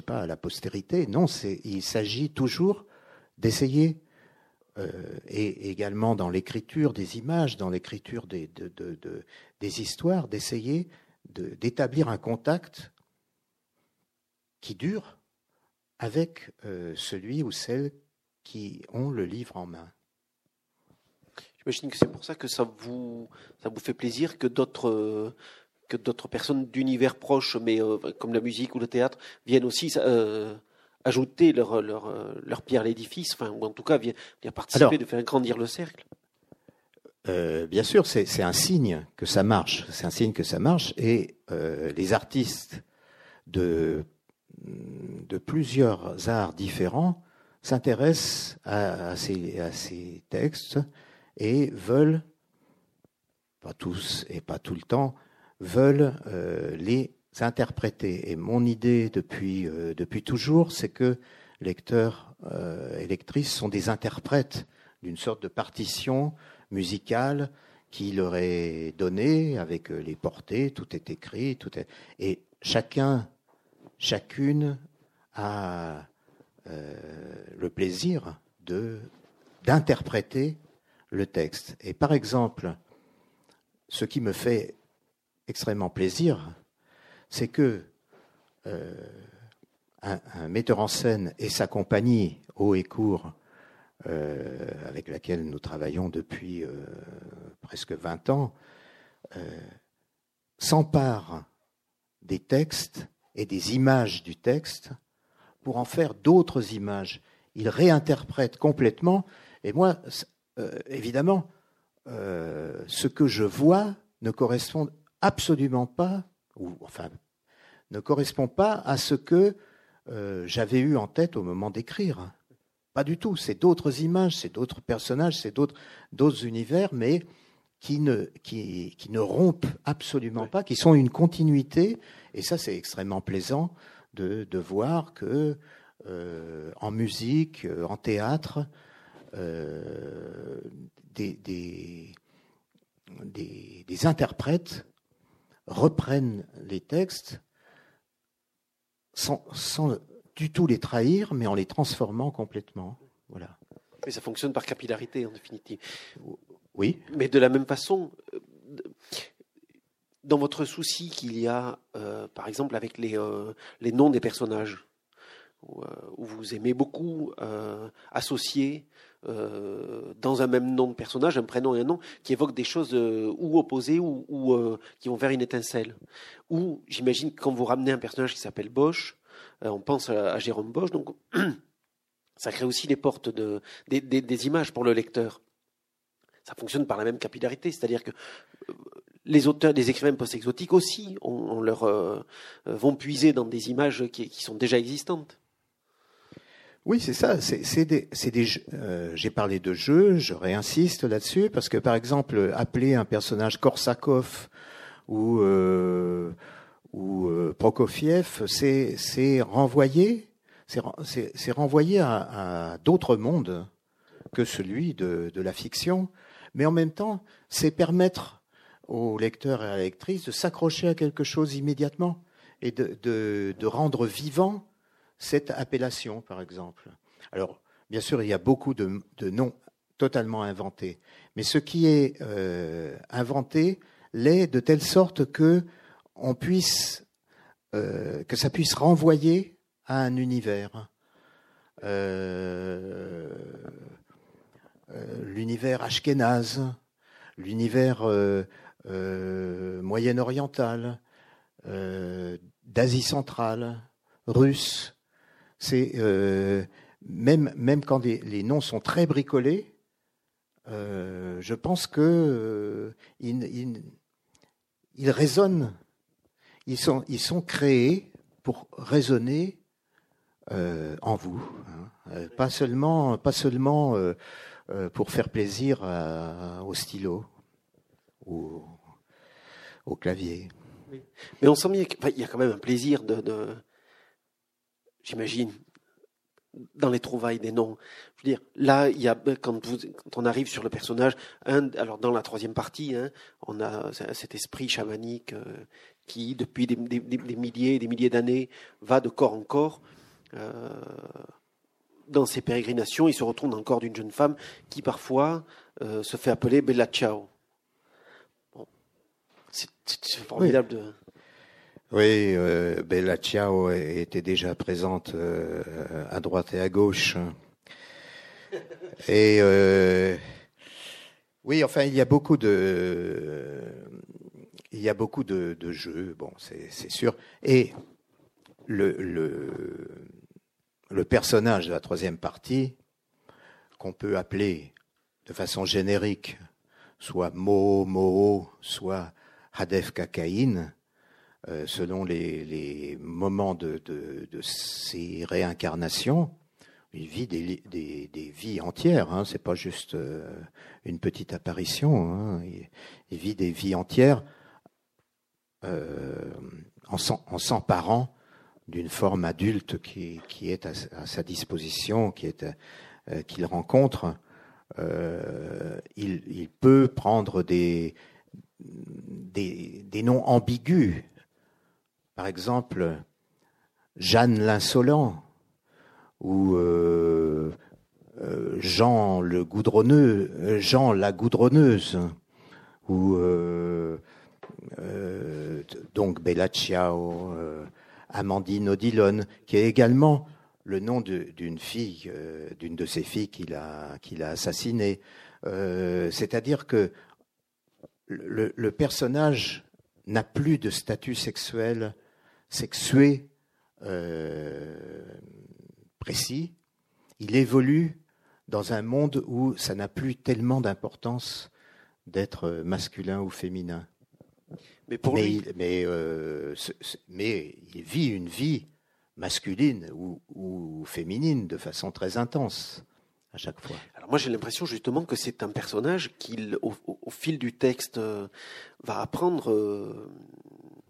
à la postérité. Non, il s'agit toujours d'essayer, euh, et également dans l'écriture des images, dans l'écriture des, de, de, de, des histoires, d'essayer d'établir un contact qui dure avec euh, celui ou celle qui ont le livre en main. J'imagine que c'est pour ça que ça vous, ça vous fait plaisir que d'autres que d'autres personnes d'univers proches, mais euh, comme la musique ou le théâtre, viennent aussi euh, ajouter leur, leur, leur pierre à l'édifice, enfin, ou en tout cas viennent, participer, de faire grandir le cercle. Euh, bien sûr, c'est un signe que ça marche. C'est un signe que ça marche. Et les artistes de, de plusieurs arts différents s'intéressent à, à, ces, à, ces, textes et veulent, pas tous et pas tout le temps, veulent euh, les interpréter. Et mon idée depuis, euh, depuis toujours, c'est que lecteurs euh, et lectrices sont des interprètes d'une sorte de partition musicale qui leur est donnée avec les portées, tout est écrit, tout est... et chacun chacune a le plaisir d'interpréter le texte. Et par exemple, ce qui me fait extrêmement plaisir, c'est que un, metteur en scène et sa compagnie, Haut et Court, euh, avec laquelle nous travaillons depuis euh, presque 20 ans, euh, s'empare des textes et des images du texte pour en faire d'autres images. Il réinterprète complètement. Et moi, évidemment, ce que je vois ne correspond absolument pas, ou enfin, ne correspond pas à ce que j'avais eu en tête au moment d'écrire. Pas du tout. C'est d'autres images, c'est d'autres personnages, c'est d'autres univers, mais qui ne, qui, qui ne rompent absolument pas, qui sont une continuité. Et ça, c'est extrêmement plaisant de, de voir que euh, en musique, euh, en théâtre, euh, des, des, des, des interprètes reprennent les textes sans, sans, du tout les trahir, mais en les transformant complètement. Voilà. Mais ça fonctionne par capillarité, en définitive. Oui. Mais de la même façon, euh, dans votre souci qu'il y a, euh, par exemple, avec les, euh, les noms des personnages, où, euh, où vous aimez beaucoup associer dans un même nom de personnage un prénom et un nom qui évoquent des choses ou opposées ou, ou qui vont vers une étincelle. Ou j'imagine quand vous ramenez un personnage qui s'appelle Bosch, on pense à, Jérôme Bosch, donc *clears throat* ça crée aussi les portes de, des, images pour le lecteur ça fonctionne par la même capillarité, c'est-à-dire que les auteurs des écrivains post-exotiques aussi on, leur, euh, vont puiser dans des images qui, sont déjà existantes. Oui, c'est ça. C'est des, euh, J'ai parlé de jeux, je réinsiste là-dessus parce que par exemple, appeler un personnage Korsakov ou euh, ou euh, Prokofiev, c'est renvoyer, c'est à, à d'autres mondes que celui de, de, la fiction, mais en même temps, c'est permettre au lecteur et à la lectrice de s'accrocher à quelque chose immédiatement et de, de, de rendre vivant cette appellation, par exemple. Alors, bien sûr, il y a beaucoup de, de noms totalement inventés, mais ce qui est euh, inventé l'est de telle sorte que on puisse, euh, que ça puisse renvoyer à un univers. Euh, euh l'univers ashkénaze, l'univers moyen-oriental, d'Asie centrale, russe, même, quand les noms sont très bricolés, je pense que ils, résonnent. Ils sont, créés pour résonner euh, en vous, hein. Euh, pas seulement, euh, pour faire plaisir au stylo ou au clavier. Mais on sent bien qu'il y a quand même un plaisir j'imagine, dans les trouvailles des noms. Là, il y a quand, on arrive sur le personnage, alors dans la troisième partie, hein, on a cet esprit chamanique qui, depuis des, des, des, milliers et des milliers d'années, va de corps en corps. Euh, dans ses pérégrinations, il se retrouve dans le corps d'une jeune femme qui parfois euh, se fait appeler Bella Ciao. Bon. C'est formidable oui. de. Oui, euh, Bella Ciao était déjà présente à droite et à gauche. Et oui, enfin, il y a beaucoup de, il y a beaucoup de, jeux. Bon, c'est sûr. Et le, personnage de la troisième partie, qu'on peut appeler de façon générique, soit Mo, Mo, soit Hadef Kakaïn, euh, selon les, moments de, ces réincarnations, il vit des, vies entières. Hein, c'est pas juste euh, une petite apparition. Hein, il, vit des vies entières en s'emparant d'une forme adulte qui, est à, sa disposition, euh, qu'il rencontre. Euh, il, peut prendre des noms ambigus par exemple, Jeanne l'insolent ou Jean le goudronneux, Jean la goudronneuse ou donc Bella Ciao, Amandine Odilon, qui est également le nom d'une fille, d'une de ses filles qu'il a, assassinée. C'est-à-dire que le, personnage n'a plus de statut sexuel, sexué euh, précis. Il évolue dans un monde où ça n'a plus tellement d'importance d'être masculin ou féminin. Mais, pour euh, mais, il vit une vie masculine ou féminine de façon très intense chaque fois. Alors moi j'ai l'impression justement que c'est un personnage qui, au, fil du texte, euh, va apprendre, euh,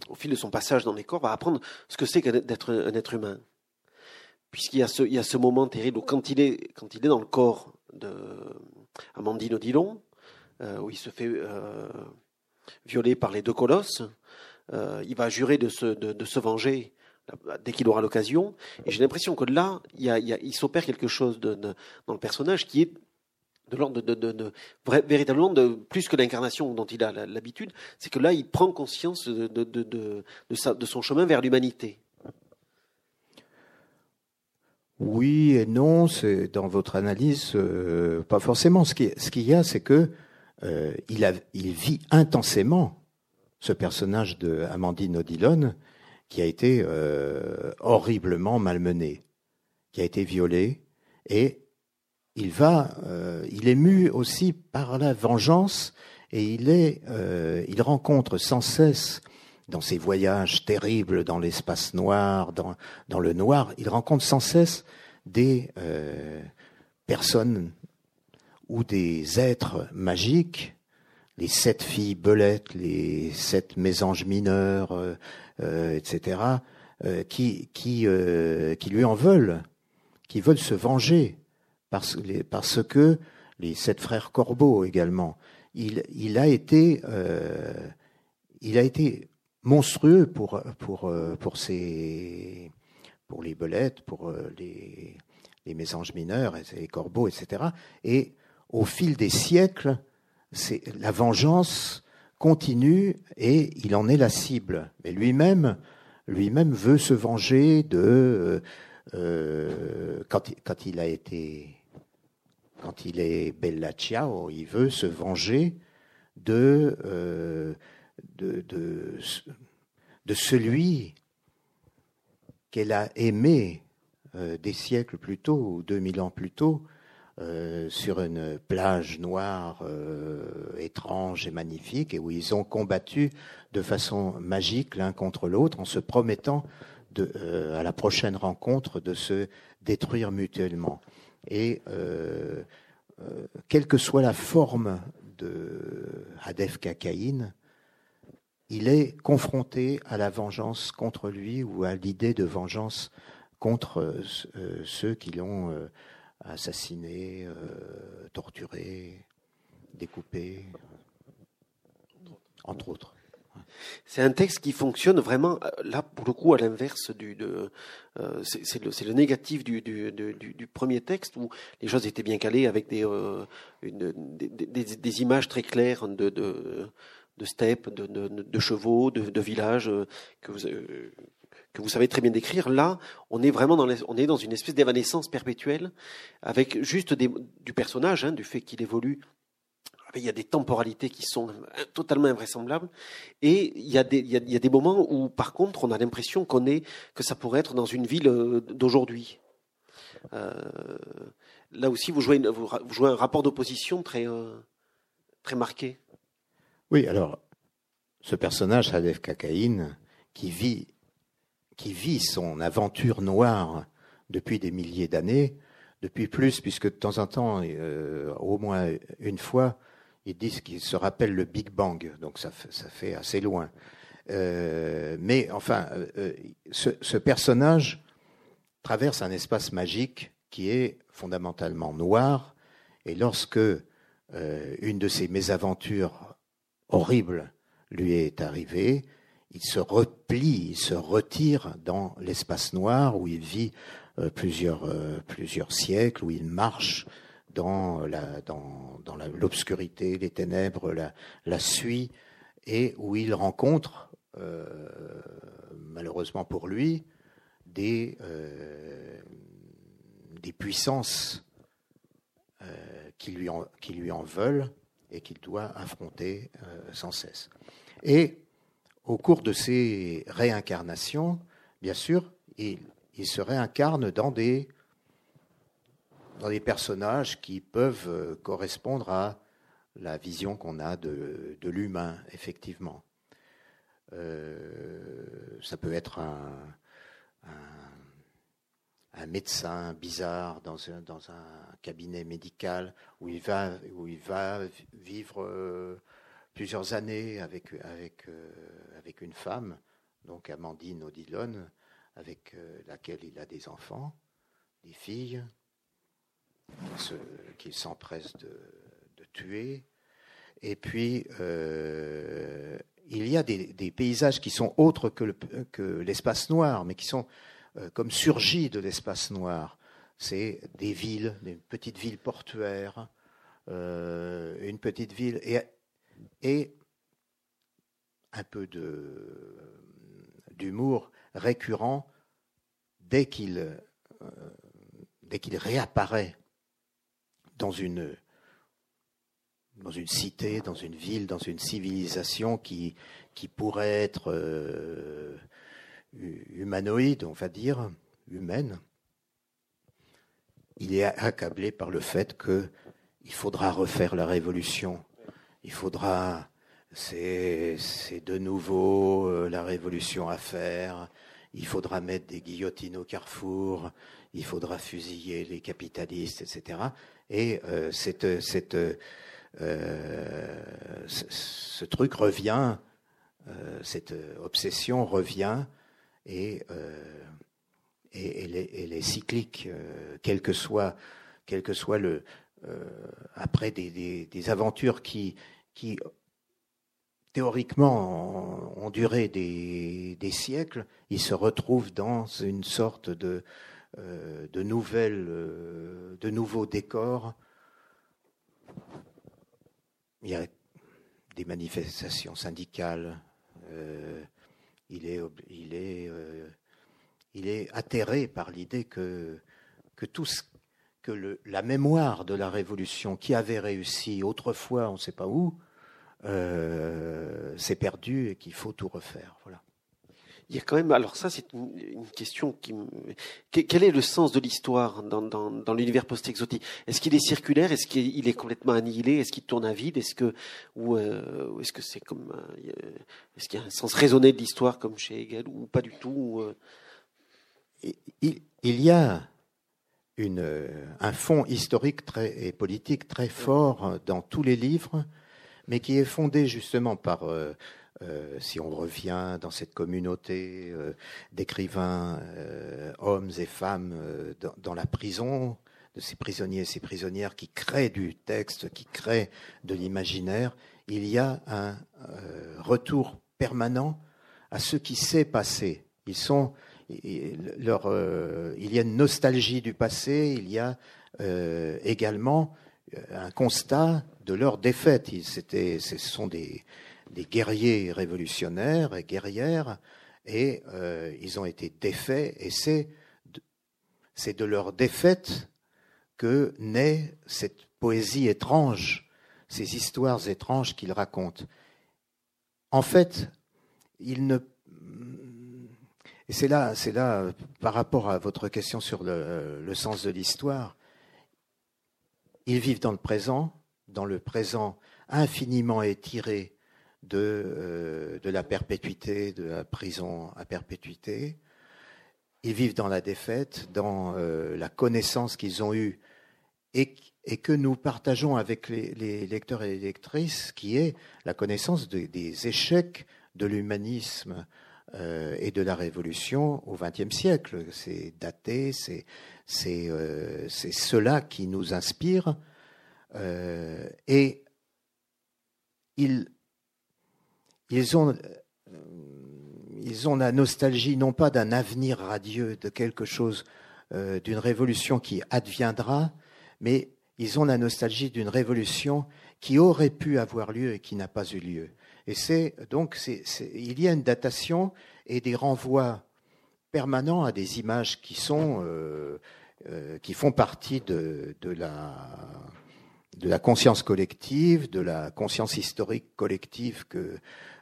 au fil de son passage dans les corps, va apprendre ce que c'est d'être un être humain. Puisqu'il y a ce, il y a ce moment terrible où quand il est, quand il est dans le corps de Amandine Odilon, euh, où il se fait violer par les deux colosses, il va jurer de se, de se venger dès qu'il aura l'occasion. Et j'ai l'impression que là, il, il, s'opère quelque chose de, dans le personnage qui est de l'ordre de, véritablement de plus que l'incarnation dont il a l'habitude, c'est que là, il prend conscience de, de, son chemin vers l'humanité. Oui et non, c'est dans votre analyse euh, pas forcément. Ce qu'il ce y a, c'est que euh, il, vit intensément ce personnage de Amandine Odilon qui a été euh, horriblement malmené, qui a été violé, et il va, euh, il est mu aussi par la vengeance, et il est, il rencontre sans cesse dans ses voyages terribles dans l'espace noir, dans le noir, il rencontre sans cesse des personnes ou des êtres magiques les sept filles belettes, les sept mésanges mineurs, euh, euh, etc., euh, qui, qui, qui lui en veulent, qui veulent se venger, parce, parce que les sept frères Corbeau également, il, il a été, il a été monstrueux pour, pour, pour, pour les belettes, pour les, les mésanges mineurs, les corbeaux, etc. Et au fil des siècles, la vengeance continue et il en est la cible. Mais lui-même, lui-même veut se venger de euh, quand, quand, il a été quand il est Bella Ciao, il veut se venger de, euh, de, de, celui qu'elle a aimé euh, des siècles plus tôt, ou 2000 ans plus tôt, euh, sur une plage noire euh, étrange et magnifique, et où ils ont combattu de façon magique l'un contre l'autre, en se promettant de, euh, à la prochaine rencontre de se détruire mutuellement. Et quelle que soit la forme de Hadef Kakaïn, il est confronté à la vengeance contre lui ou à l'idée de vengeance contre ceux qui l'ont assassiné, euh, torturé, découpé, entre autres. C'est un texte qui fonctionne vraiment, euh, là, pour le coup, à l'inverse du. Euh, c'est le, le, négatif du, du, du, premier texte où les choses étaient bien calées avec des, une, des, images très claires de, de, de steppes, de, de, chevaux, de, villages que vous, que vous savez très bien décrire. Là, on est vraiment dans, on est dans une espèce d'évanescence perpétuelle, avec juste du personnage, hein, du fait qu'il évolue. Il y a des temporalités qui sont totalement invraisemblables, et il y a des, il y a, des moments où, par contre, on a l'impression qu'on est, que ça pourrait être dans une ville euh, d'aujourd'hui. Euh, là aussi, vous jouez, vous jouez un rapport d'opposition très, euh, très marqué. Oui, alors, ce personnage, Sadef Kakaïn, qui vit qui vit son aventure noire depuis des milliers d'années, depuis plus, puisque de temps en temps, euh, au moins une fois, ils disent qu'ils se rappellent le Big Bang, donc ça, fait assez loin. Euh, mais enfin, euh, ce, ce, personnage traverse un espace magique qui est fondamentalement noir, et lorsque une de ces mésaventures horribles lui est arrivée, il se replie, il se retire dans l'espace noir où il vit euh, plusieurs, euh, plusieurs siècles, où il marche dans la, dans, dans l'obscurité, les ténèbres, la, la suit, et où il rencontre, euh, malheureusement pour lui, des, des puissances qui, lui en, qui lui en veulent et qu'il doit affronter sans cesse. Et au cours de ces réincarnations, bien sûr, il, se réincarne dans des, personnages qui peuvent euh, correspondre à la vision qu'on a de, l'humain, effectivement. Euh, ça peut être un, médecin bizarre dans un, cabinet médical où il va, où il va vivre euh, plusieurs années avec, avec, euh, avec une femme, donc Amandine Odilon, avec euh, laquelle il a des enfants, des filles, qu'il s'empresse de, tuer. Et puis, euh, il y a des, paysages qui sont autres que l'espace noir, mais qui sont comme surgis de l'espace noir. C'est des villes, des petites villes portuaires, une petite ville. Et un peu d'humour récurrent dès qu'il euh, réapparaît dans une cité, dans une ville, dans une civilisation qui, qui pourrait être euh, humanoïde, on va dire, humaine, il est accablé par le fait qu'il faudra refaire la révolution il faudra, c'est de nouveau euh, la révolution à faire, il faudra mettre des guillotines au carrefour, il faudra fusiller les capitalistes, etc. Et euh, cette, euh, ce, truc revient, cette obsession revient et, et elle, est, elle, est, cyclique, quel que soit, quel que soit le, après des, aventures qui, qui théoriquement ont, duré des, siècles, ils se retrouvent dans une sorte de, euh, de, euh, de. Il y a des manifestations syndicales. Euh, il, est, il, est, il est atterré par l'idée que, que tout ce que la mémoire de la révolution qui avait réussi autrefois, on ne sait pas où, euh, s'est perdue et qu'il faut tout refaire. Voilà. Il y a quand même, alors ça c'est une, question qui, quel est le sens de l'histoire dans, dans, l'univers post-exotique? Est-ce qu'il est circulaire? Est-ce qu'il est complètement annihilé? Est-ce qu'il tourne à vide? Est-ce que ou, euh, est-ce que c'est comme, euh, est-ce qu'il y a un sens raisonné de l'histoire comme chez Hegel ou pas du tout il, il, y a une, un fond historique très, et politique très fort dans tous les livres, mais qui est fondé justement par, euh, euh, si on revient dans cette communauté euh, d'écrivains, hommes et femmes dans, dans, la prison, de ces prisonniers et ces prisonnières qui créent du texte, qui créent de l'imaginaire, il y a un retour permanent à ce qui s'est passé. Ils sont leur, il y a une nostalgie du passé, il y a également un constat de leur défaite. Ils, ce sont des, des, guerriers révolutionnaires et guerrières, et ils ont été défaits, et c'est de, de leur défaite que naît cette poésie étrange, ces histoires étranges qu'ils racontent. En fait, ils ne et c'est là, c'est là, par rapport à votre question sur le, sens de l'histoire, ils vivent dans le présent, dans le présent infiniment étiré de, euh, de la perpétuité, de la prison à perpétuité. Ils vivent dans la défaite, dans euh, la connaissance qu'ils ont eue et, et, que nous partageons avec les, lecteurs et les lectrices, qui est la connaissance des échecs de l'humanisme euh, et de la Révolution au XXe siècle. C'est daté, c'est euh, cela qui nous inspire. Euh, et ils, ont la nostalgie non pas d'un avenir radieux, de quelque chose, d'une révolution qui adviendra, mais ils ont la nostalgie d'une révolution qui aurait pu avoir lieu et qui n'a pas eu lieu. Et c'est donc il y a une datation et des renvois permanents à des images qui sont euh, euh, qui font partie de, la de la conscience collective, de la conscience historique collective que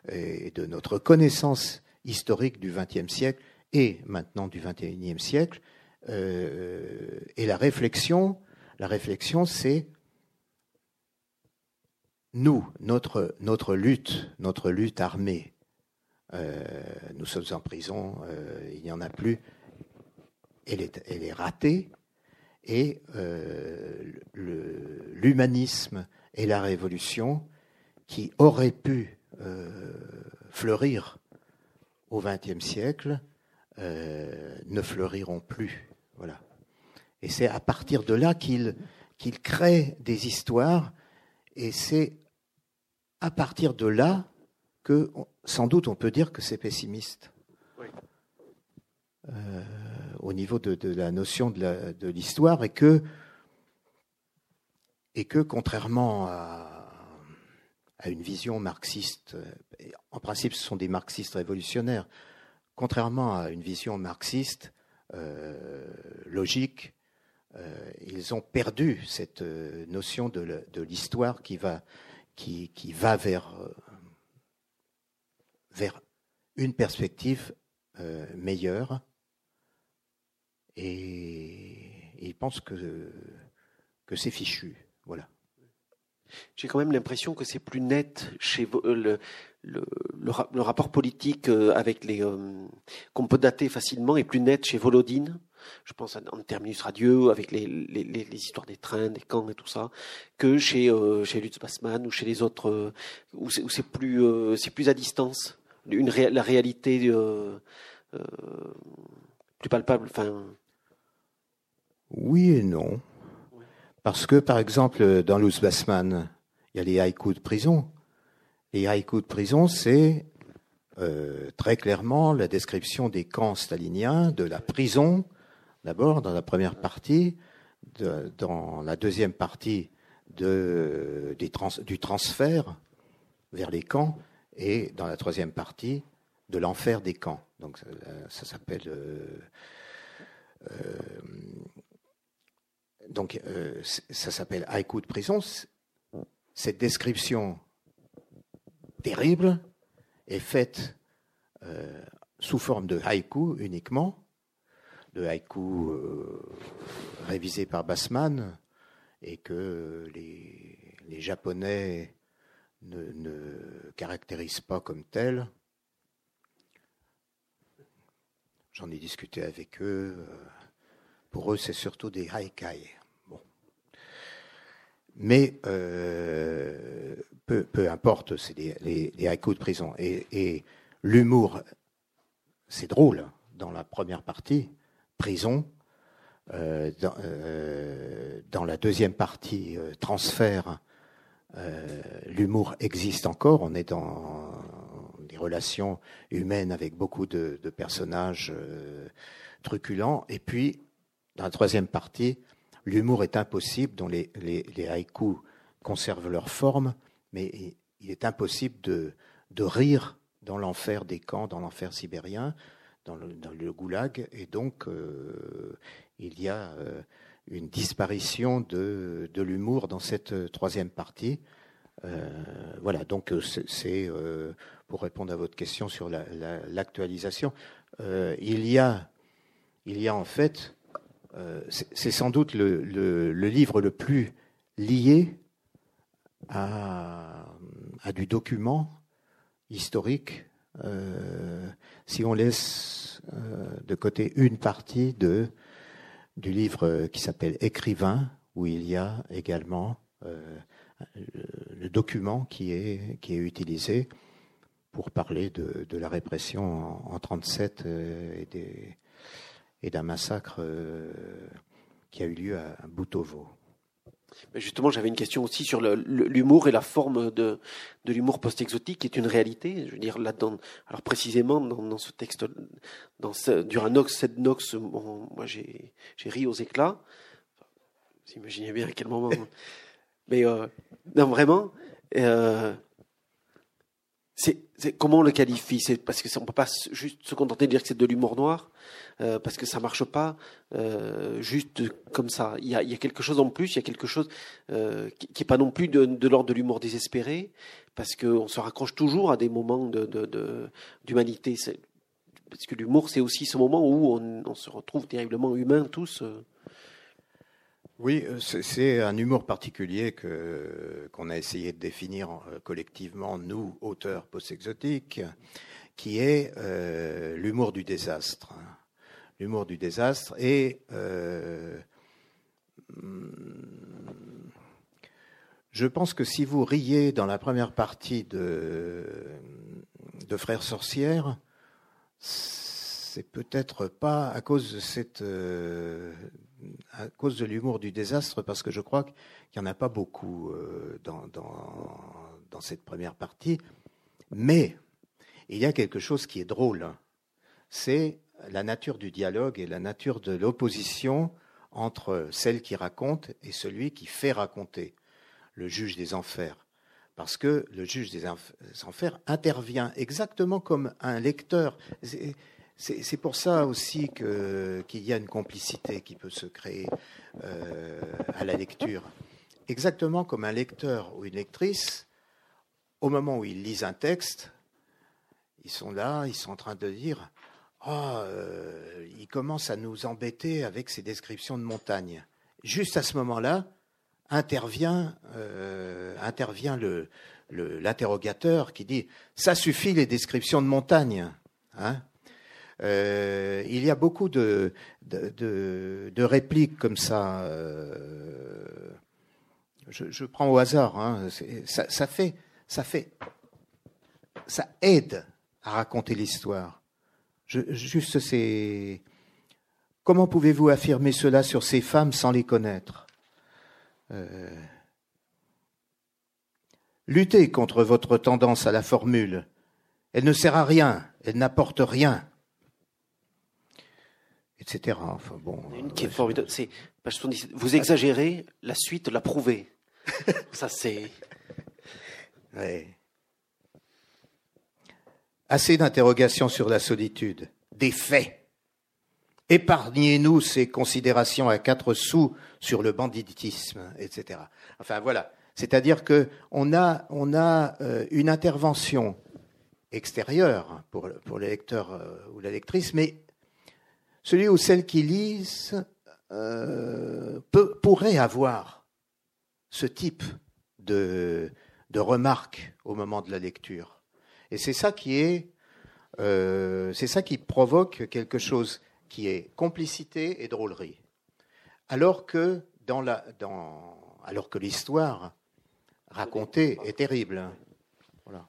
et de notre connaissance historique du XXe siècle et maintenant du XXIe siècle. Euh, et la réflexion, la réflexion, c'est nous, notre, lutte, notre lutte armée. Euh, nous sommes en prison, euh, il n'y en a plus. Elle est, ratée. Et l'humanisme et la révolution qui auraient pu fleurir au XXe siècle euh, ne fleuriront plus. Voilà. Et c'est à partir de là qu'il qu'il crée des histoires, et c'est à partir de là que, sans doute, on peut dire que c'est pessimiste. Euh, au niveau de, de, la notion de l'histoire, et que, et que, contrairement à, à une vision marxiste, en principe ce sont des marxistes révolutionnaires, contrairement à une vision marxiste euh, logique, euh, ils ont perdu cette notion de l'histoire qui va, qui, va vers, vers une perspective meilleure. Et, ils pensent que, que c'est fichu. Voilà. J'ai quand même l'impression que c'est plus net chez le, le, le, rapport politique euh, avec les euh, qu'on peut dater facilement est plus net chez Volodine. Je pense en terminus radieux avec les, histoires des trains, des camps et tout ça, que chez euh, Lutz Bassmann ou chez les autres euh, où c'est plus c'est plus à distance, la réalité plus palpable. Oui et non. Parce que, par exemple, dans Lutz Bassmann, il y a les haïkus de prison. Les haïkus de prison, c'est euh, très clairement la description des camps staliniens, de la prison, d'abord dans la première partie, dans la deuxième partie du transfert vers les camps, et dans la troisième partie de l'enfer des camps. Donc ça, ça s'appelle. Euh, euh, euh, ça s'appelle haïku de prison. Cette description terrible est faite euh, sous forme de haïku uniquement, de haïku euh, révisé par Bassman, et que les, Japonais ne, caractérisent pas comme tel. J'en ai discuté avec eux. Pour eux, c'est surtout des haïkai. Mais euh, peu, importe, c'est les, les, haïkus de prison. Et, l'humour, c'est drôle dans la première partie, Euh, dans, euh, dans, la deuxième partie, transfert, l'humour existe encore. On est dans des relations humaines avec beaucoup de, personnages truculents. Et puis, dans la troisième partie, L'humour est impossible, dont les, haïkus conservent leur forme, mais il est impossible de rire dans l'enfer des camps, dans l'enfer sibérien, dans le, le, goulag, et donc euh, il y a euh, une disparition de, l'humour dans cette troisième partie. Euh, voilà, donc c'est pour répondre à votre question sur l'actualisation. La, il y a, il y a en fait euh, c'est sans doute le, livre le plus lié à, du document historique. Euh, si on laisse euh, de côté une partie de, du livre qui s'appelle Écrivain, où il y a également le, document qui est, qui est utilisé pour parler de, la répression en, 1937 et et d'un massacre euh, qui a eu lieu à Boutovo. Justement, j'avais une question aussi sur l'humour et la forme de, de l'humour post-exotique, qui est une réalité. Je veux dire, là-dedans, alors précisément dans, ce texte, dans ce, Duranox, Sednox, moi j'ai ri aux éclats. Vous imaginez bien à quel moment. *laughs* Mais euh, non, vraiment, euh, c'est comment on le qualifie? C'est parce que on peut pas juste se contenter de dire que c'est de l'humour noir. Euh, parce que ça marche pas euh, juste comme ça. Il y, a, quelque chose en plus, il y a quelque chose euh, qui, n'est pas non plus de, l'ordre de l'humour désespéré, parce qu'on se raccroche toujours à des moments d'humanité. Parce que l'humour, c'est aussi ce moment où on, se retrouve terriblement humain tous. Oui, c'est un humour particulier qu'on a essayé de définir collectivement, nous, auteurs post-exotiques, qui est l'humour du désastre l'humour du désastre. Et euh, je pense que si vous riez dans la première partie de, Frères Sorcières, c'est peut-être pas à cause de cette, euh, à cause de l'humour du désastre, parce que je crois qu'il n'y en a pas beaucoup euh, dans, cette première partie. Mais il y a quelque chose qui est drôle. C'est la nature du dialogue et la nature de l'opposition entre celle qui raconte et celui qui fait raconter, le juge des enfers. Parce que le juge des enfers intervient exactement comme un lecteur. C'est pour ça aussi qu'il y a une complicité qui peut se créer euh, à la lecture. Exactement comme un lecteur ou une lectrice, au moment où ils lisent un texte, ils sont là, ils sont en train de dire ah, euh, il commence à nous embêter avec ses descriptions de montagne. Juste à ce moment-là, intervient, euh, l'interrogateur qui dit ça suffit les descriptions de montagne. Hein? Euh, il y a beaucoup de, répliques comme ça. Je, prends au hasard. Hein. Ça, ça, fait, ça fait, ça aide à raconter l'histoire juste ces. Comment pouvez-vous affirmer cela sur ces femmes sans les connaître? Euh, Luttez contre votre tendance à la formule. Elle ne sert à rien, elle n'apporte rien. Etc. Enfin bon. Une qui est formidable, c'est Vous exagérez, la suite l'a prouvé. *laughs* Ça c'est. Ouais. Assez d'interrogations sur la solitude, des faits. Épargnez-nous ces considérations à quatre sous sur le banditisme, etc. Enfin voilà. C'est-à-dire que on a, on a euh, une intervention extérieure pour, pour le lecteur euh, ou la lectrice, mais celui ou celle qui lise euh, peut, pourrait avoir ce type de, de remarques au moment de la lecture. Et c'est ça qui est, euh, c'est ça qui provoque quelque chose qui est complicité et drôlerie. Alors que dans la, dans, alors que l'histoire racontée est terrible. Voilà.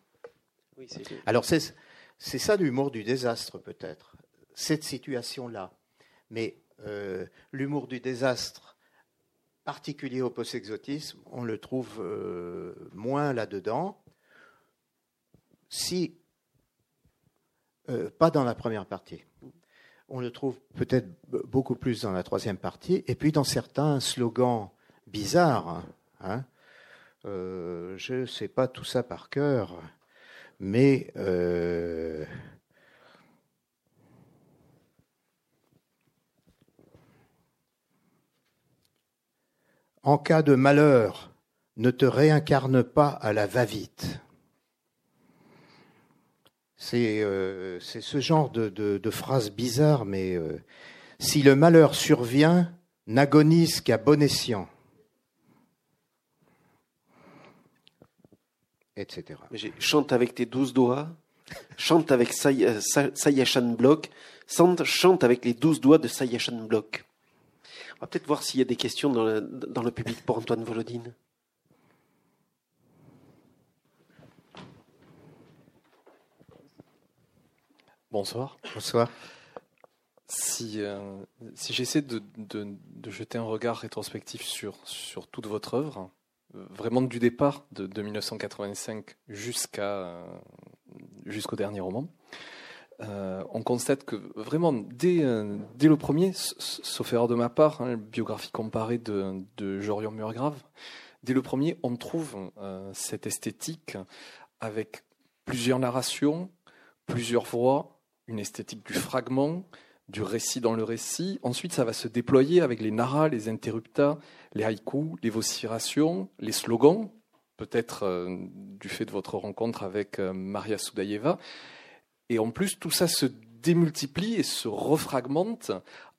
Alors c'est, c'est ça l'humour du désastre peut-être, cette situation-là. Mais euh, l'humour du désastre particulier au post-exotisme, on le trouve euh, moins là-dedans si, euh, pas dans la première partie. On le trouve peut-être beaucoup plus dans la troisième partie, et puis dans certains slogans bizarres. Hein, je ne sais pas tout ça par cœur, mais en cas de malheur, ne te réincarne pas à la va-vite. Euh, c'est ce genre de, de, phrase bizarre, mais euh, si le malheur survient, n'agonise qu'à bon escient. Etc. Chante avec tes douze doigts, chante avec euh, Sayashan Block, chante avec les douze doigts de Sayashan Block. On va peut-être voir s'il y a des questions dans le, dans le public pour Antoine Volodine. Bonsoir. Bonsoir. Si si, si j'essaie de, de, jeter un regard rétrospectif sur, sur toute votre œuvre, vraiment du départ de, de 1985 jusqu'à jusqu'au dernier roman, euh, on constate que vraiment, dès, euh, dès le premier, sauf erreur de ma part, hein, biographie comparée de, de Murgrave, dès le premier, on trouve euh, cette esthétique avec plusieurs narrations, plusieurs voix, une esthétique du fragment, du récit dans le récit. Ensuite, ça va se déployer avec les narras, les interrupta, les haïkus, les vociférations, les slogans, peut-être du fait de votre rencontre avec Maria Soudaïeva. Et en plus, tout ça se démultiplie et se refragmente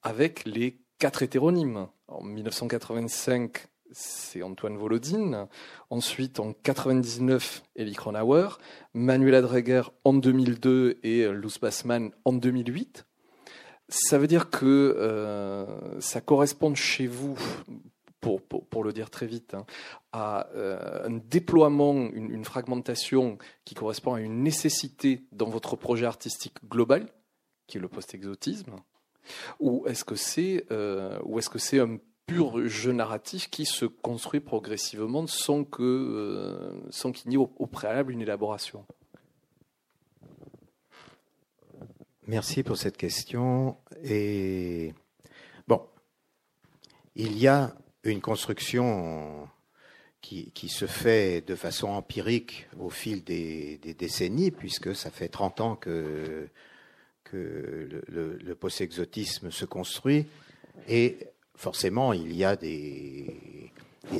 avec les quatre hétéronymes. En 1985, c'est Antoine Volodine. Ensuite, en 99, Elie Kronauer. Manuela Dreger en 2002 et Luz Bassman en 2008. Ça veut dire que euh, ça correspond chez vous, pour, le dire très vite, hein, à euh, un déploiement, une, fragmentation qui correspond à une nécessité dans votre projet artistique global, qui est le post-exotisme, ou est-ce que c'est euh, est-ce un pur jeu narratif qui se construit progressivement sans euh, qu'il n'y ait au, préalable une élaboration? Merci pour cette question. Et bon, il y a une construction qui, se fait de façon empirique au fil des, décennies, puisque ça fait 30 ans que, le, post-exotisme se construit, et forcément il y a des,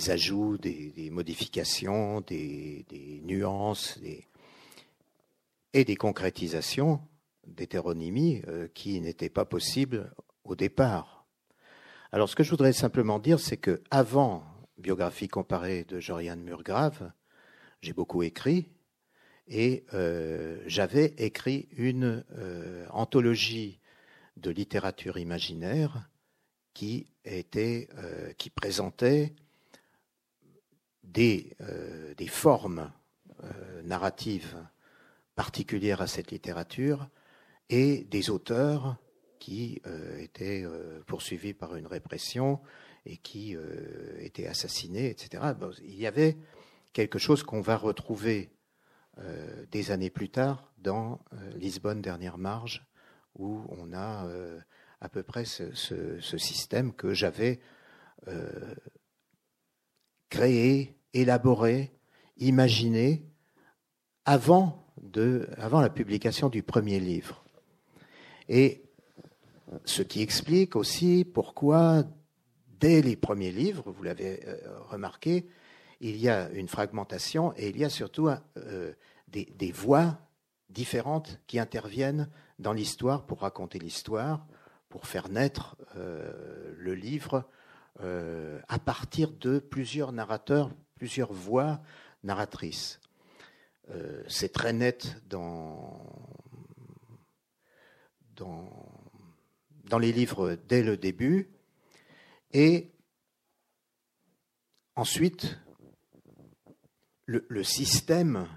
ajouts, des, modifications, des, nuances et des concrétisations d'hétéronymie euh, qui n'étaient pas possibles au départ. Alors, ce que je voudrais simplement dire, c'est que avant biographie comparée de Joriane Murgrave, j'ai beaucoup écrit et euh, j'avais écrit une euh, anthologie de littérature imaginaire qui euh, présentait des formes narratives particulières à cette littérature et des auteurs qui euh, étaient euh, poursuivis par une répression et qui euh, étaient assassinés, etc. il y avait quelque chose qu'on va retrouver des années plus tard dans Lisbonne Dernière Marge, où on a à peu près ce, système que j'avais créé, élaboré, imaginé avant, de, avant la publication du premier livre. Et ce qui explique aussi pourquoi, dès les premiers livres, vous l'avez euh, remarqué, il y a une fragmentation et il y a surtout euh, des, voix différentes qui interviennent dans l'histoire pour raconter l'histoire, pour faire naître euh, le livre à partir de plusieurs narrateurs, plusieurs voix narratrices. C'est très net dans, dans dans les livres dès le début. Et ensuite, le, système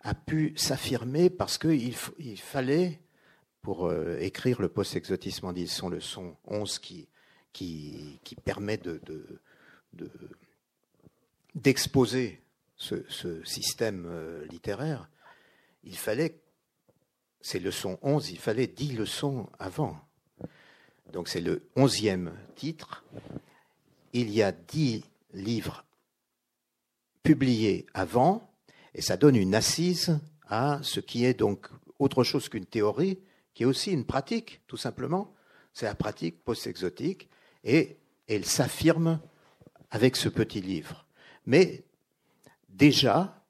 a pu s'affirmer parce qu'il il fallait, pour euh, écrire le post-exotisme en disant le son 11 qui, permet de, d'exposer ce, système euh, littéraire, il fallait, c'est leçon 11, il fallait 10 leçons avant. Donc c'est le onzième titre. Il y a dix livres publiés avant, et ça donne une assise à ce qui est donc autre chose qu'une théorie, qui est aussi une pratique, tout simplement. C'est la pratique post-exotique, et elle s'affirme avec ce petit livre. Mais déjà,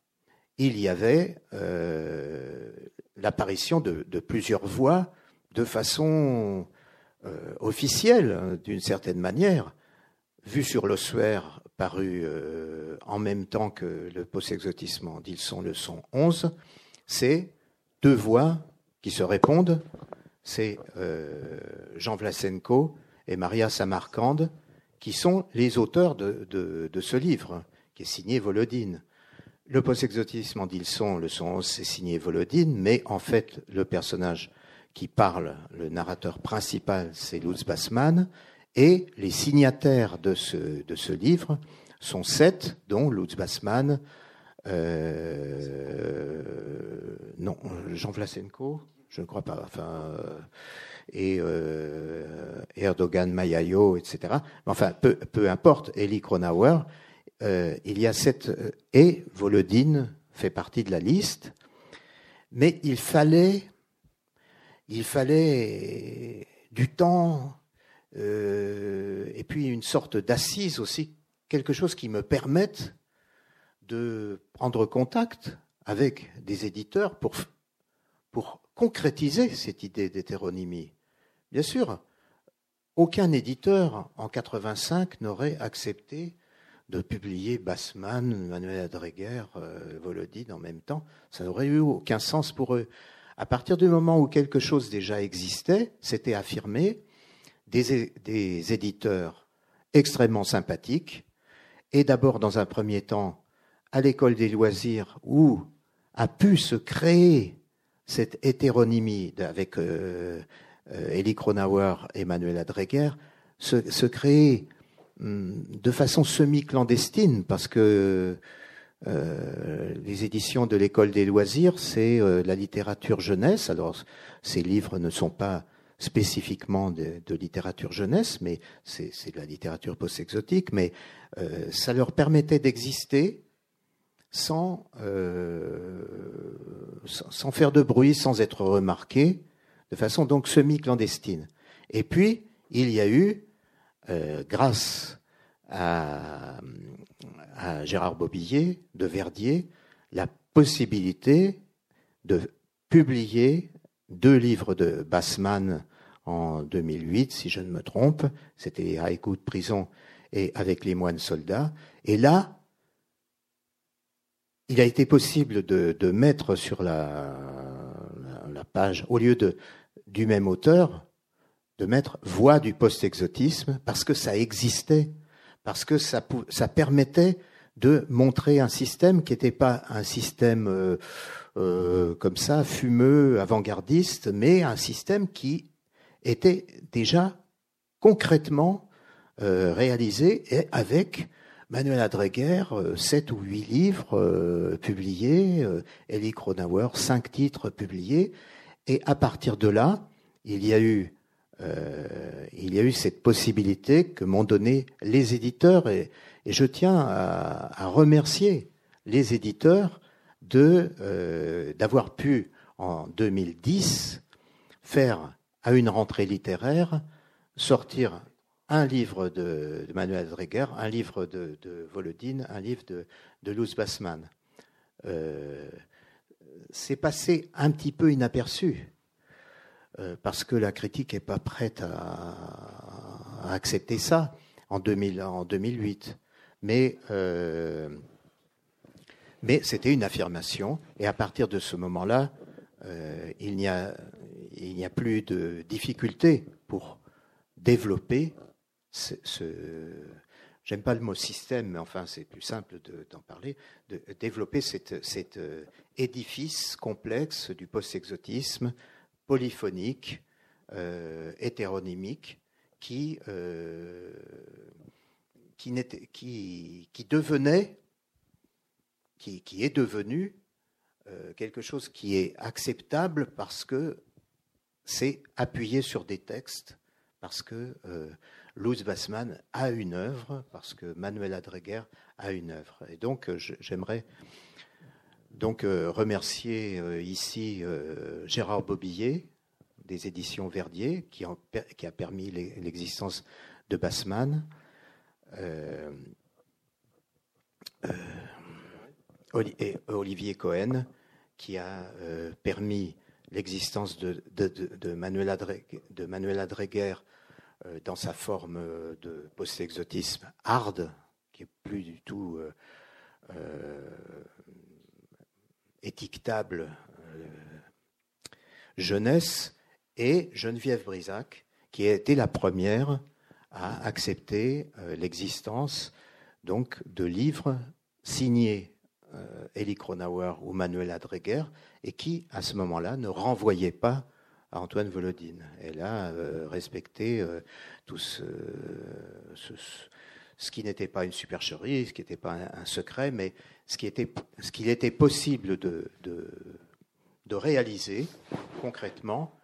il y avait euh, l'apparition de, de, plusieurs voix de façon euh, officielle, hein, d'une certaine manière, vu sur l'ossuaire, paru euh, en même temps que le post-exotisme sont le son 11, c'est deux voix qui se répondent. C'est euh, Jean Vlasenko et Maria Samarkand, qui sont les auteurs de, ce livre, qui est signé Volodine. Le post-exotisme dit le son, le son 11, c'est signé Volodine, mais en fait, le personnage qui parle, le narrateur principal, c'est Lutz Bassmann, et les signataires de ce, livre sont sept, dont Lutz Bassmann, euh, non, Jean Vlasenko, je ne crois pas, euh, et euh, Erdogan Mayayo, etc. Enfin, peu, importe, Elie Kronauer, il y a sept, et Volodine fait partie de la liste, mais il fallait, il fallait du temps et puis une sorte d'assise aussi, quelque chose qui me permette de prendre contact avec des éditeurs pour, pour concrétiser cette idée d'hétéronymie. Bien sûr, aucun éditeur en 85 n'aurait accepté de publier Bassman, Manuel Adreguer, euh, Volodine en même temps. Ça n'aurait eu aucun sens pour eux. À partir du moment où quelque chose déjà existait, c'était affirmé, des, éditeurs extrêmement sympathiques, et d'abord dans un premier temps à l'école des loisirs où a pu se créer cette hétéronymie avec euh, euh, Elie Kronauer et Manuel Adreger, se, se créer hum, de façon semi-clandestine, parce que euh, les éditions de l'école des loisirs, c'est euh, la littérature jeunesse. Alors, ces livres ne sont pas spécifiquement de, littérature jeunesse, mais c'est de la littérature post-exotique, mais euh, ça leur permettait d'exister sans, euh, sans, faire de bruit, sans être remarqué, de façon donc semi-clandestine. Et puis, il y a eu, grâce à, à, Gérard Bobillier de Verdier, la possibilité de publier deux livres de Bassman en 2008, si je ne me trompe. C'était à écoute de prison et avec les moines soldats. Et là, il a été possible de, mettre sur la, page, au lieu du même auteur, de mettre voix du post-exotisme, parce que ça existait, parce que ça, permettait de montrer un système qui n'était pas un système euh, euh, comme ça, fumeux, avant-gardiste, mais un système qui était déjà concrètement euh, réalisé et avec Manuel Adreguer, sept ou huit livres publiés, Elie Kronauer, cinq titres publiés, et à partir de là, il y a eu, il y a eu cette possibilité que m'ont donné les éditeurs, et, je tiens à, remercier les éditeurs de d'avoir pu en 2010 faire à une rentrée littéraire sortir un livre de, Manuel Dreger, un livre de, Volodine, un livre de, de Luz Bassman. Euh, c'est passé un petit peu inaperçu, euh, parce que la critique n'est pas prête à, accepter ça en, 2000, en 2008. Mais, euh, mais c'était une affirmation, et à partir de ce moment-là, il n'y a, a plus de difficulté pour développer ce, j'aime pas le mot système, mais enfin c'est plus simple d'en parler, de développer cet euh, édifice complexe du post-exotisme, polyphonique, euh, hétéronymique, qui, euh, qui, qui, est devenu euh, quelque chose qui est acceptable parce que c'est appuyé sur des textes, parce que Luz Bassman a une œuvre, parce que Manuel Adreguer a une œuvre. Et donc, j'aimerais donc euh, remercier euh, ici Gérard Bobillet des éditions Verdier qui, a permis l'existence de Bassman. et Olivier Cohen qui a permis l'existence de, de, de, Manuel Adreguer euh, dans sa forme euh, de post-exotisme hard, qui est plus du tout euh, étiquetable jeunesse, et Geneviève Brisac, qui a été la première à accepter l'existence donc de livres signés Elie Kronauer ou Manuel Adreger, et qui, à ce moment-là, ne renvoyaient pas à Antoine Volodine. Elle a respecté tout ce, qui n'était pas une supercherie, ce qui n'était pas un, secret, mais ce qu'il était, ce était possible de, de, réaliser concrètement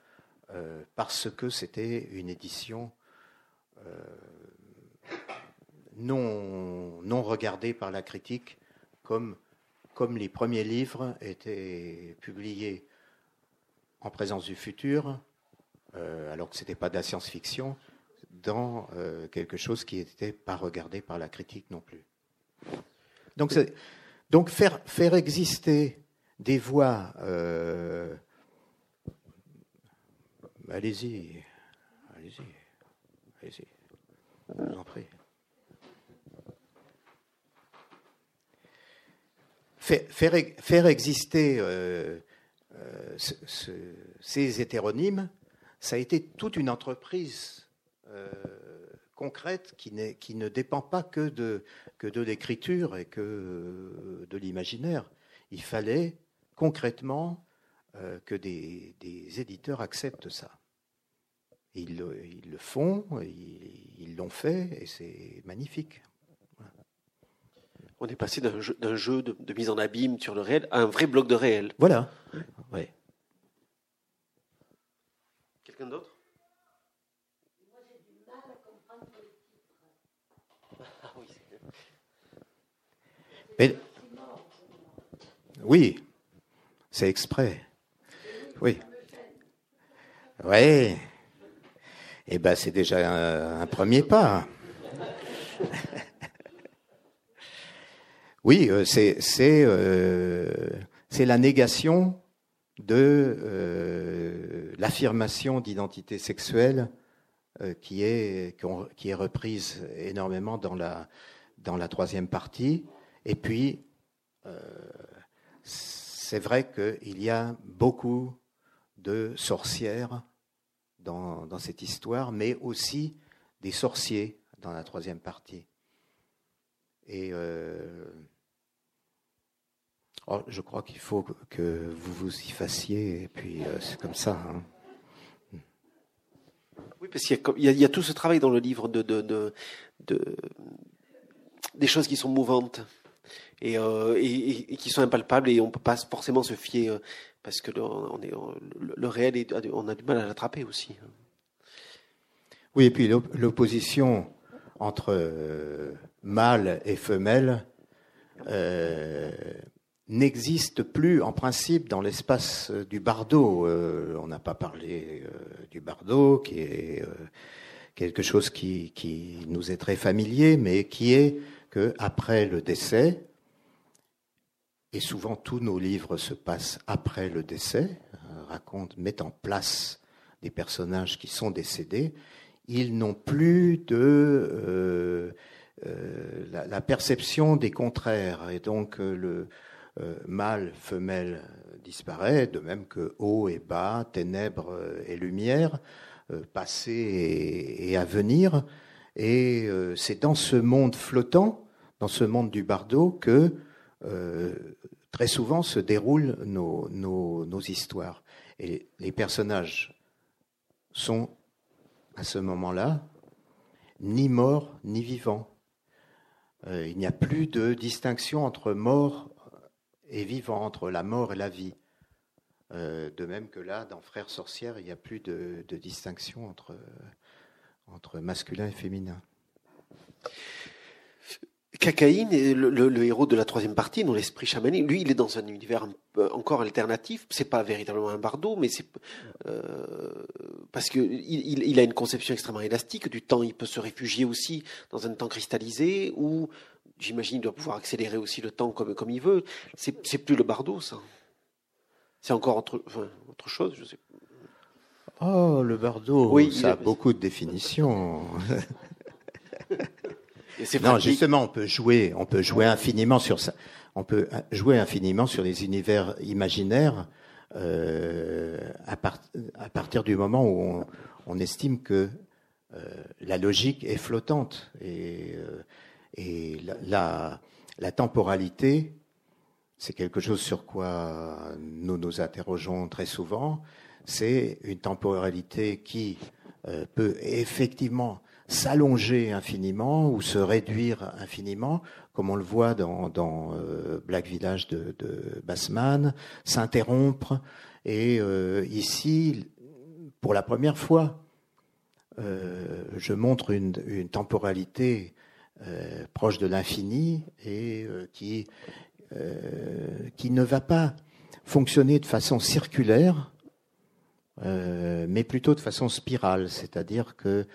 parce que c'était une édition non, non regardée par la critique comme, comme les premiers livres étaient publiés en présence du futur, euh, alors que ce n'était pas de la science-fiction, dans euh, quelque chose qui n'était pas regardé par la critique non plus. Donc, donc faire, faire exister des voix. Euh, allez-y, allez-y, allez-y, je vous en prie. faire, exister euh, ces hétéronymes, ça a été toute une entreprise concrète qui, qui, ne dépend pas que de, que de l'écriture et que de l'imaginaire. Il fallait concrètement que des, éditeurs acceptent ça. Ils, ils le font, ils l'ont fait, et c'est magnifique on est passé d'un jeu, de, mise en abîme sur le réel à un vrai bloc de réel. Voilà. Ouais. Quelqu'un d'autre? Oui, c'est exprès. Oui. Oui. Eh ben, c'est déjà un premier pas. *laughs* Oui, euh, euh, c'est la négation de euh, l'affirmation d'identité sexuelle qui, est, qui est reprise énormément dans la troisième partie. Et puis, c'est vrai qu'il y a beaucoup de sorcières dans, cette histoire, mais aussi des sorciers dans la troisième partie. Et Oh, je crois qu'il faut que vous vous y fassiez, et puis euh, c'est comme ça. Hein. Oui, parce qu'il y, a tout ce travail dans le livre de, des choses qui sont mouvantes euh, et, qui sont impalpables et on peut pas forcément se fier euh, parce que le, réel, on a du mal à l'attraper aussi. Oui, et puis l'opposition entre mâle et femelle n'existe plus en principe dans l'espace euh, du bardo. Euh, on n'a pas parlé euh, du bardo, qui est quelque chose qui, qui, nous est très familier, mais qui est que après le décès, et souvent tous nos livres se passent après le décès, racontent, mettent en place des personnages qui sont décédés, ils n'ont plus de la, la, perception des contraires, et donc le euh, mâle, femelle disparaît, de même que haut et bas, ténèbres et lumière, euh, passé et, à venir. Et euh, c'est dans ce monde flottant, dans ce monde du bardo, que très souvent se déroulent nos, histoires. Et les personnages sont, à ce moment-là, ni morts ni vivants. il n'y a plus de distinction entre mort et vivant entre la mort et la vie. Euh, de même que là, dans Frères sorcières, il n'y a plus de, distinction entre masculin et féminin. Cacaïne, le, le, héros de la troisième partie, dans l'esprit chamanique, lui, il est dans un univers encore alternatif. C'est pas véritablement un bardo, mais c'est euh, parce que il, il, a une conception extrêmement élastique du temps. Il peut se réfugier aussi dans un temps cristallisé ou j'imagine, il doit pouvoir accélérer aussi le temps comme, comme il veut. C'est plus le bardo, ça. C'est encore autre, autre chose, je sais. Oh, le bardo, oui, ça a beaucoup de définitions. *laughs* non, justement, on peut jouer, on peut jouer infiniment sur ça. On peut jouer infiniment sur les univers imaginaires euh, à, à, partir du moment où on, on estime que euh, la logique est flottante et euh, et la, la, temporalité, c'est quelque chose sur quoi nous nous interrogeons très souvent. c'est une temporalité qui euh, peut effectivement s'allonger infiniment ou se réduire infiniment, comme on le voit dans, euh, Black Village de, Bassman, s'interrompre. Et euh, ici, pour la première fois, euh, je montre une, temporalité proche de l'infini et qui, qui ne va pas fonctionner de façon circulaire, mais plutôt de façon spirale, c'est-à-dire que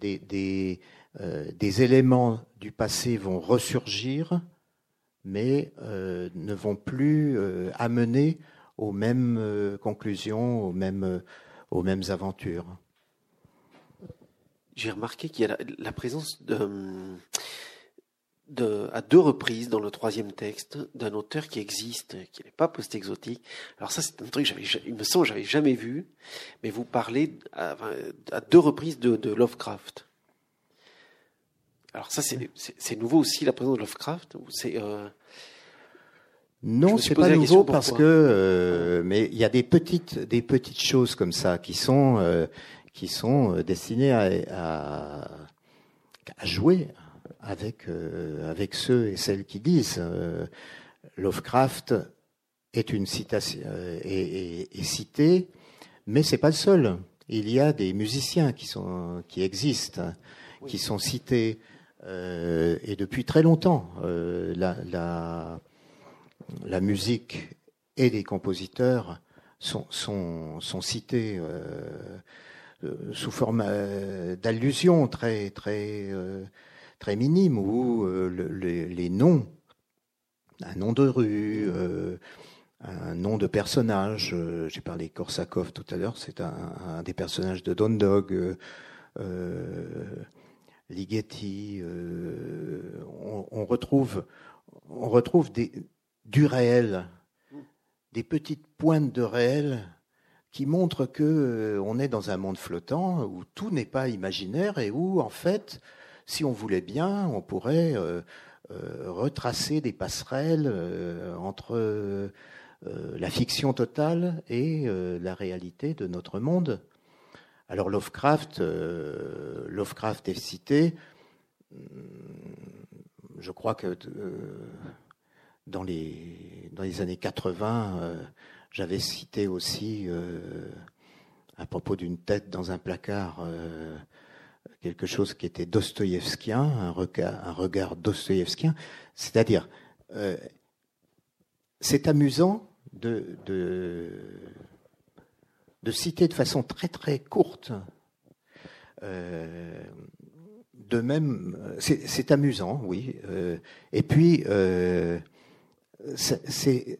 des, des, des, éléments du passé vont ressurgir, mais ne vont plus amener aux mêmes conclusions, aux mêmes, aux mêmes aventures. J'ai remarqué qu'il y a la, présence de, de, à deux reprises dans le troisième texte d'un auteur qui existe, qui n'est pas post-exotique. Alors ça, c'est un truc, j'avais, il me semble, j'avais jamais vu, mais vous parlez à, à deux reprises de, de, Lovecraft. Alors ça, c'est, c'est, nouveau aussi la présence de Lovecraft. C'est euh... Non, c'est pas nouveau parce que, euh, mais il y a des petites, des petites choses comme ça qui sont euh, qui sont euh, destinés à, à, jouer avec, euh, avec ceux et celles qui disent. Euh, Lovecraft est une citation est, est, cité, mais c'est pas le seul. Il y a des musiciens qui sont qui existent, qui sont cités euh, et depuis très longtemps. Euh, la, la, la, musique et les compositeurs sont sont, sont cités. Euh, euh, sous forme euh, d'allusion très très euh, très minime où les noms, un nom de rue, un nom de personnage. J'ai parlé Korsakov tout à l'heure, c'est un, des personnages de Don Dog. Ligeti, on, retrouve, du réel, des petites pointes de réel qui montre que euh, on est dans un monde flottant où tout n'est pas imaginaire et où en fait, si on voulait bien, on pourrait euh, euh, retracer des passerelles entre la fiction totale et la réalité de notre monde. Alors Lovecraft, Lovecraft est cité. Hmm, je crois que dans les années 80 j'avais cité aussi, euh, à propos d'une tête dans un placard, euh, quelque chose qui était dostoïevskien, un regard, un dostoïevskien. C'est-à-dire, euh, c'est amusant de, citer de façon très très courte. Euh, de même, c'est amusant, oui. Euh, et puis, c'est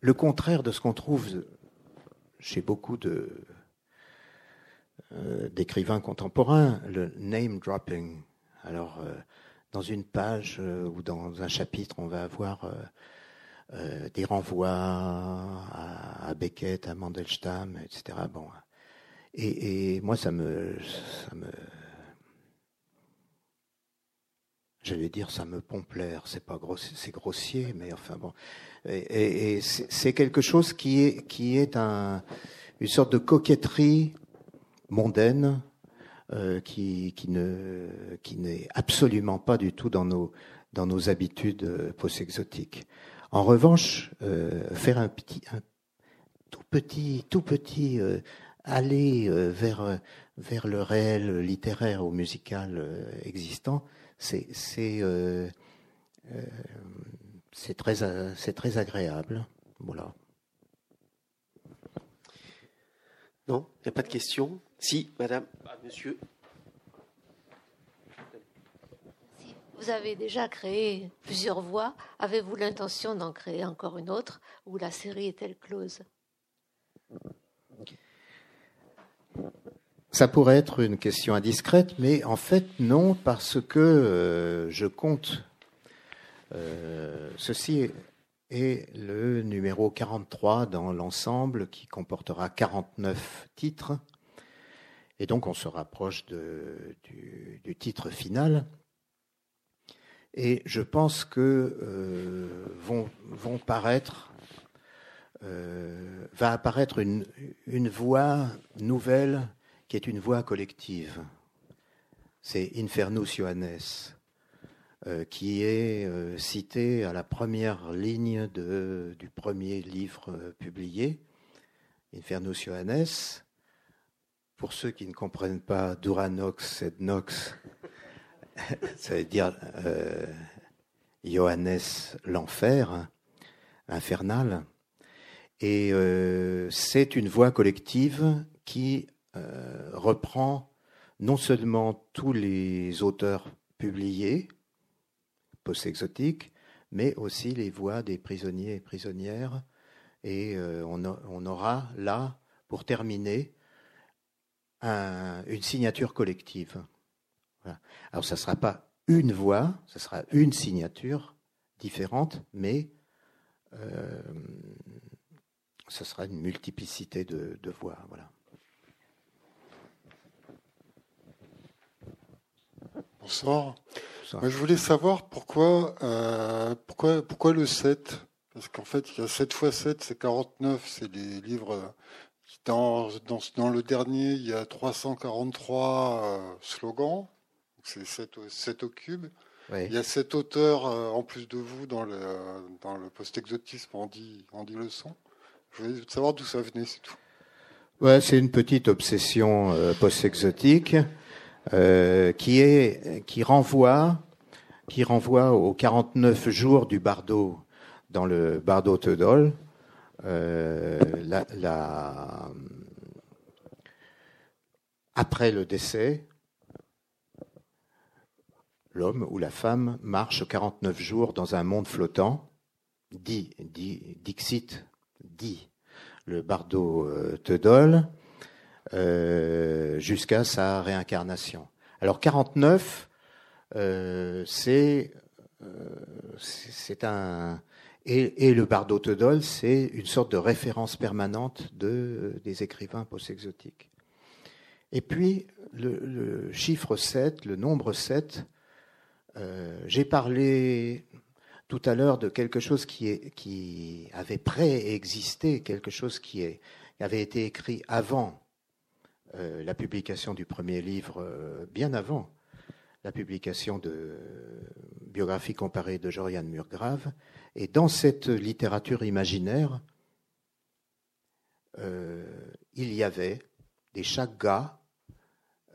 le contraire de ce qu'on trouve chez beaucoup de euh, d'écrivains contemporains, le name dropping. Alors, euh, dans une page euh, ou dans un chapitre, on va avoir des renvois à, Beckett, à Mandelstam, etc. Bon, et, et moi, ça me, ça me j'allais dire ça me pompe l'air, c'est pas grossier, c'est grossier, mais enfin bon. Et, et, c'est quelque chose qui est qui est un, une sorte de coquetterie mondaine euh, qui qui ne qui n'est absolument pas du tout dans nos dans nos habitudes euh, post-exotiques. En revanche, euh, faire un petit un tout petit tout petit aller vers vers le réel littéraire ou musical existant, c'est c'est c'est très c'est très agréable. Voilà. Non, il n'y a pas de questions? Si, madame, ah, monsieur. Vous avez déjà créé plusieurs voix. Avez-vous l'intention d'en créer encore une autre ou la série est-elle close? Ça pourrait être une question indiscrète, mais en fait non, parce que euh, je compte. Euh, ceci est le numéro 43 dans l'ensemble qui comportera 49 titres. Et donc on se rapproche du, titre final. Et je pense que euh, euh, va apparaître une, une voix nouvelle qui est une voix collective. C'est Infernus Johannes, euh, qui est cité à la première ligne du premier livre publié, Infernus Johannes. Pour ceux qui ne comprennent pas Duranox et Nox, *laughs* ça veut dire euh, Johannes l'enfer, hein, infernal. Et euh, c'est une voix collective qui euh, reprend non seulement tous les auteurs publiés, post-exotiques, mais aussi les voix des prisonniers et prisonnières. Et on aura là, pour terminer, un- une signature collective. Voilà. Alors, ça ne sera pas une voix, ce sera une signature différente, mais euh, ce sera une multiplicité de, de voix. Voilà. Bonsoir. Ça. Moi, je voulais savoir pourquoi, euh, pourquoi, pourquoi le 7 Parce qu'en fait, il y a 7 fois 7, c'est 49. C'est les livres. Dans, dans, dans le dernier, il y a 343 euh, slogans. C'est 7, au- 7 au cube. Oui. Il y a 7 auteurs euh, en plus de vous dans le, dans le post-exotisme en 10, en 10 leçons. Je voulais savoir d'où ça venait, c'est tout. Ouais, c'est une petite obsession euh, post-exotique euh, qui est qui renvoie qui renvoie aux 49 jours du bardo dans le bardo. Euh, après le décès, l'homme ou la femme marche 49 jours dans un monde flottant, dit, dit Dixit, dit le bardo euh, euh, jusqu'à sa réincarnation. Alors 49, euh, c'est euh, c'est c'est un et, le bardo Teudol, c'est une sorte de référence permanente de, des écrivains post-exotiques. Et puis le, chiffre 7, le nombre 7, euh, j'ai parlé tout à l'heure de quelque chose qui, est, qui avait préexisté, quelque chose qui, est, avait été écrit avant euh, la publication du premier livre, euh, bien avant la publication de biographie comparée de Joriane Murgrave. Et dans cette littérature imaginaire, euh, il y avait des chaggas,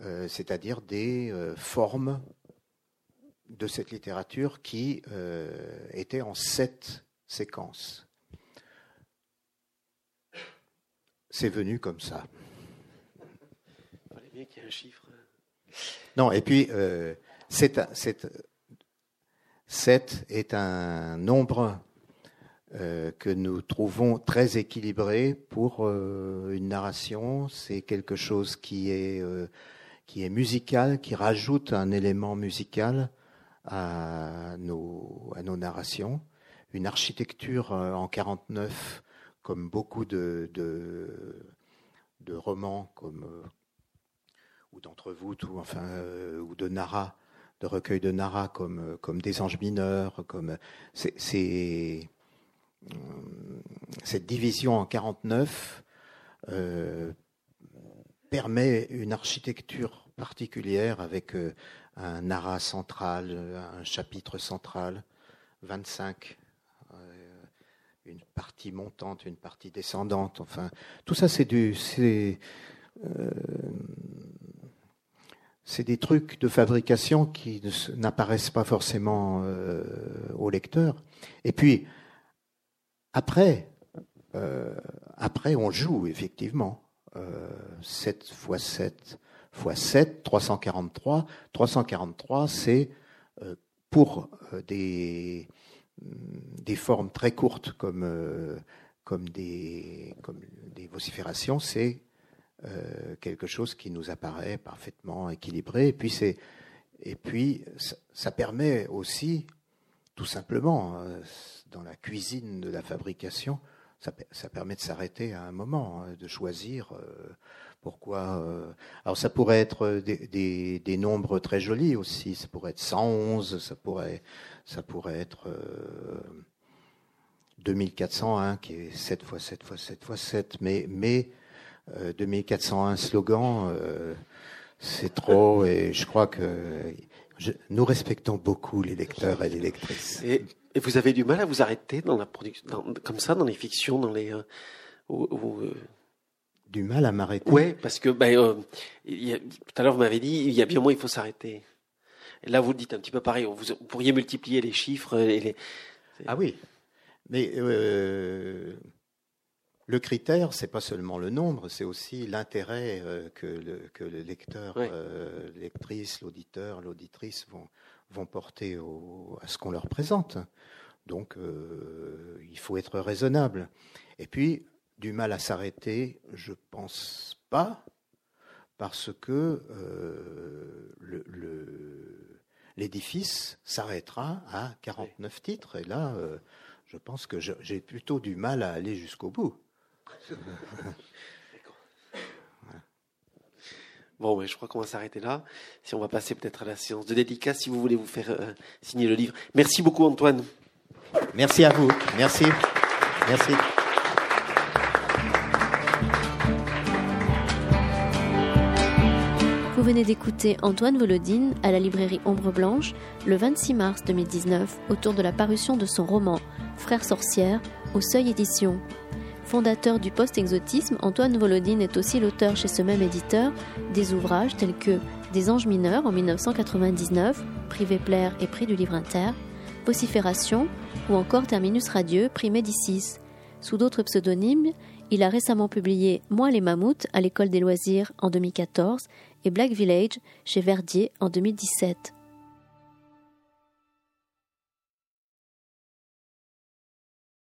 euh, c'est-à-dire des euh, formes de cette littérature qui étaient en sept séquences. C'est venu comme ça. Il fallait bien qu'il y ait un chiffre. Non, et puis, c'est- 7 est un nombre euh, que nous trouvons très équilibré pour euh, une narration. C'est quelque chose qui est, euh, qui est musical, qui rajoute un élément musical à nos, à nos narrations. Une architecture en 49, comme beaucoup de, de, romans, comme ou d'entre vous, ou enfin, ou de Nara, de recueils de Nara, comme, euh, comme des anges mineurs, comme c'est, euh, cette division en 49 euh, permet une architecture particulière avec euh, un Nara central, un chapitre central, 25, euh, une partie montante, une partie descendante. Enfin, tout ça, c'est du, c'est, euh, c'est des trucs de fabrication qui n'apparaissent pas forcément euh, au lecteur. Et puis, après, euh, après, on joue, effectivement. Euh, 7 fois 7 fois 7, 343. 343, c'est euh, pour des, des formes très courtes comme, comme, des, comme des vociférations, c'est euh, quelque chose qui nous apparaît parfaitement équilibré. Et puis, et puis ça, permet aussi, tout simplement, euh, dans la cuisine de la fabrication, ça, pe- ça permet de s'arrêter à un moment, hein, de choisir euh, pourquoi. alors, ça pourrait être des, des, nombres très jolis aussi. Ça pourrait être 111, ça pourrait, ça pourrait être. euh, 2401 qui est 7 x 7 x 7 x 7, mais, mais 2401 slogan, c'est trop *laughs* et je crois que nous respectons beaucoup les lecteurs et les lectrices. Et, vous avez du mal à vous arrêter dans la production, comme ça, dans les fictions, dans les. Euh, du mal à m'arrêter. Ouais, parce que ben, euh, tout à l'heure vous m'avez dit il y a bien moins il faut s'arrêter. Et là vous dites un petit peu pareil. Vous, pourriez multiplier les chiffres et les. Ah oui, mais euh, le critère, c'est pas seulement le nombre, c'est aussi l'intérêt que, le, que le lecteur, lectrice, l'auditeur, l'auditrice vont, vont porter au, à ce qu'on leur présente. Donc, il faut être raisonnable. Et puis, du mal à s'arrêter, je pense pas, parce que euh, l'édifice s'arrêtera à 49 titres. Et là, euh, je pense que j'ai plutôt du mal à aller jusqu'au bout. Bon, je crois qu'on va s'arrêter là. Si on va passer peut-être à la séance de dédicace, si vous voulez vous faire euh, signer le livre. Merci beaucoup, Antoine. Merci à vous. Merci. Merci. Vous venez d'écouter Antoine Volodine à la librairie Ombre Blanche le 26 mars 2019 autour de la parution de son roman Frères sorcières au Seuil Édition. Fondateur du post-exotisme, Antoine Volodine est aussi l'auteur chez ce même éditeur des ouvrages tels que Des anges mineurs en 1999, Privé Plaire et Prix du Livre Inter, Vocifération ou encore Terminus Radieux, Prix Médicis. Sous d'autres pseudonymes, il a récemment publié Moi les mammouths à l'école des loisirs en 2014 et Black Village chez Verdier en 2017.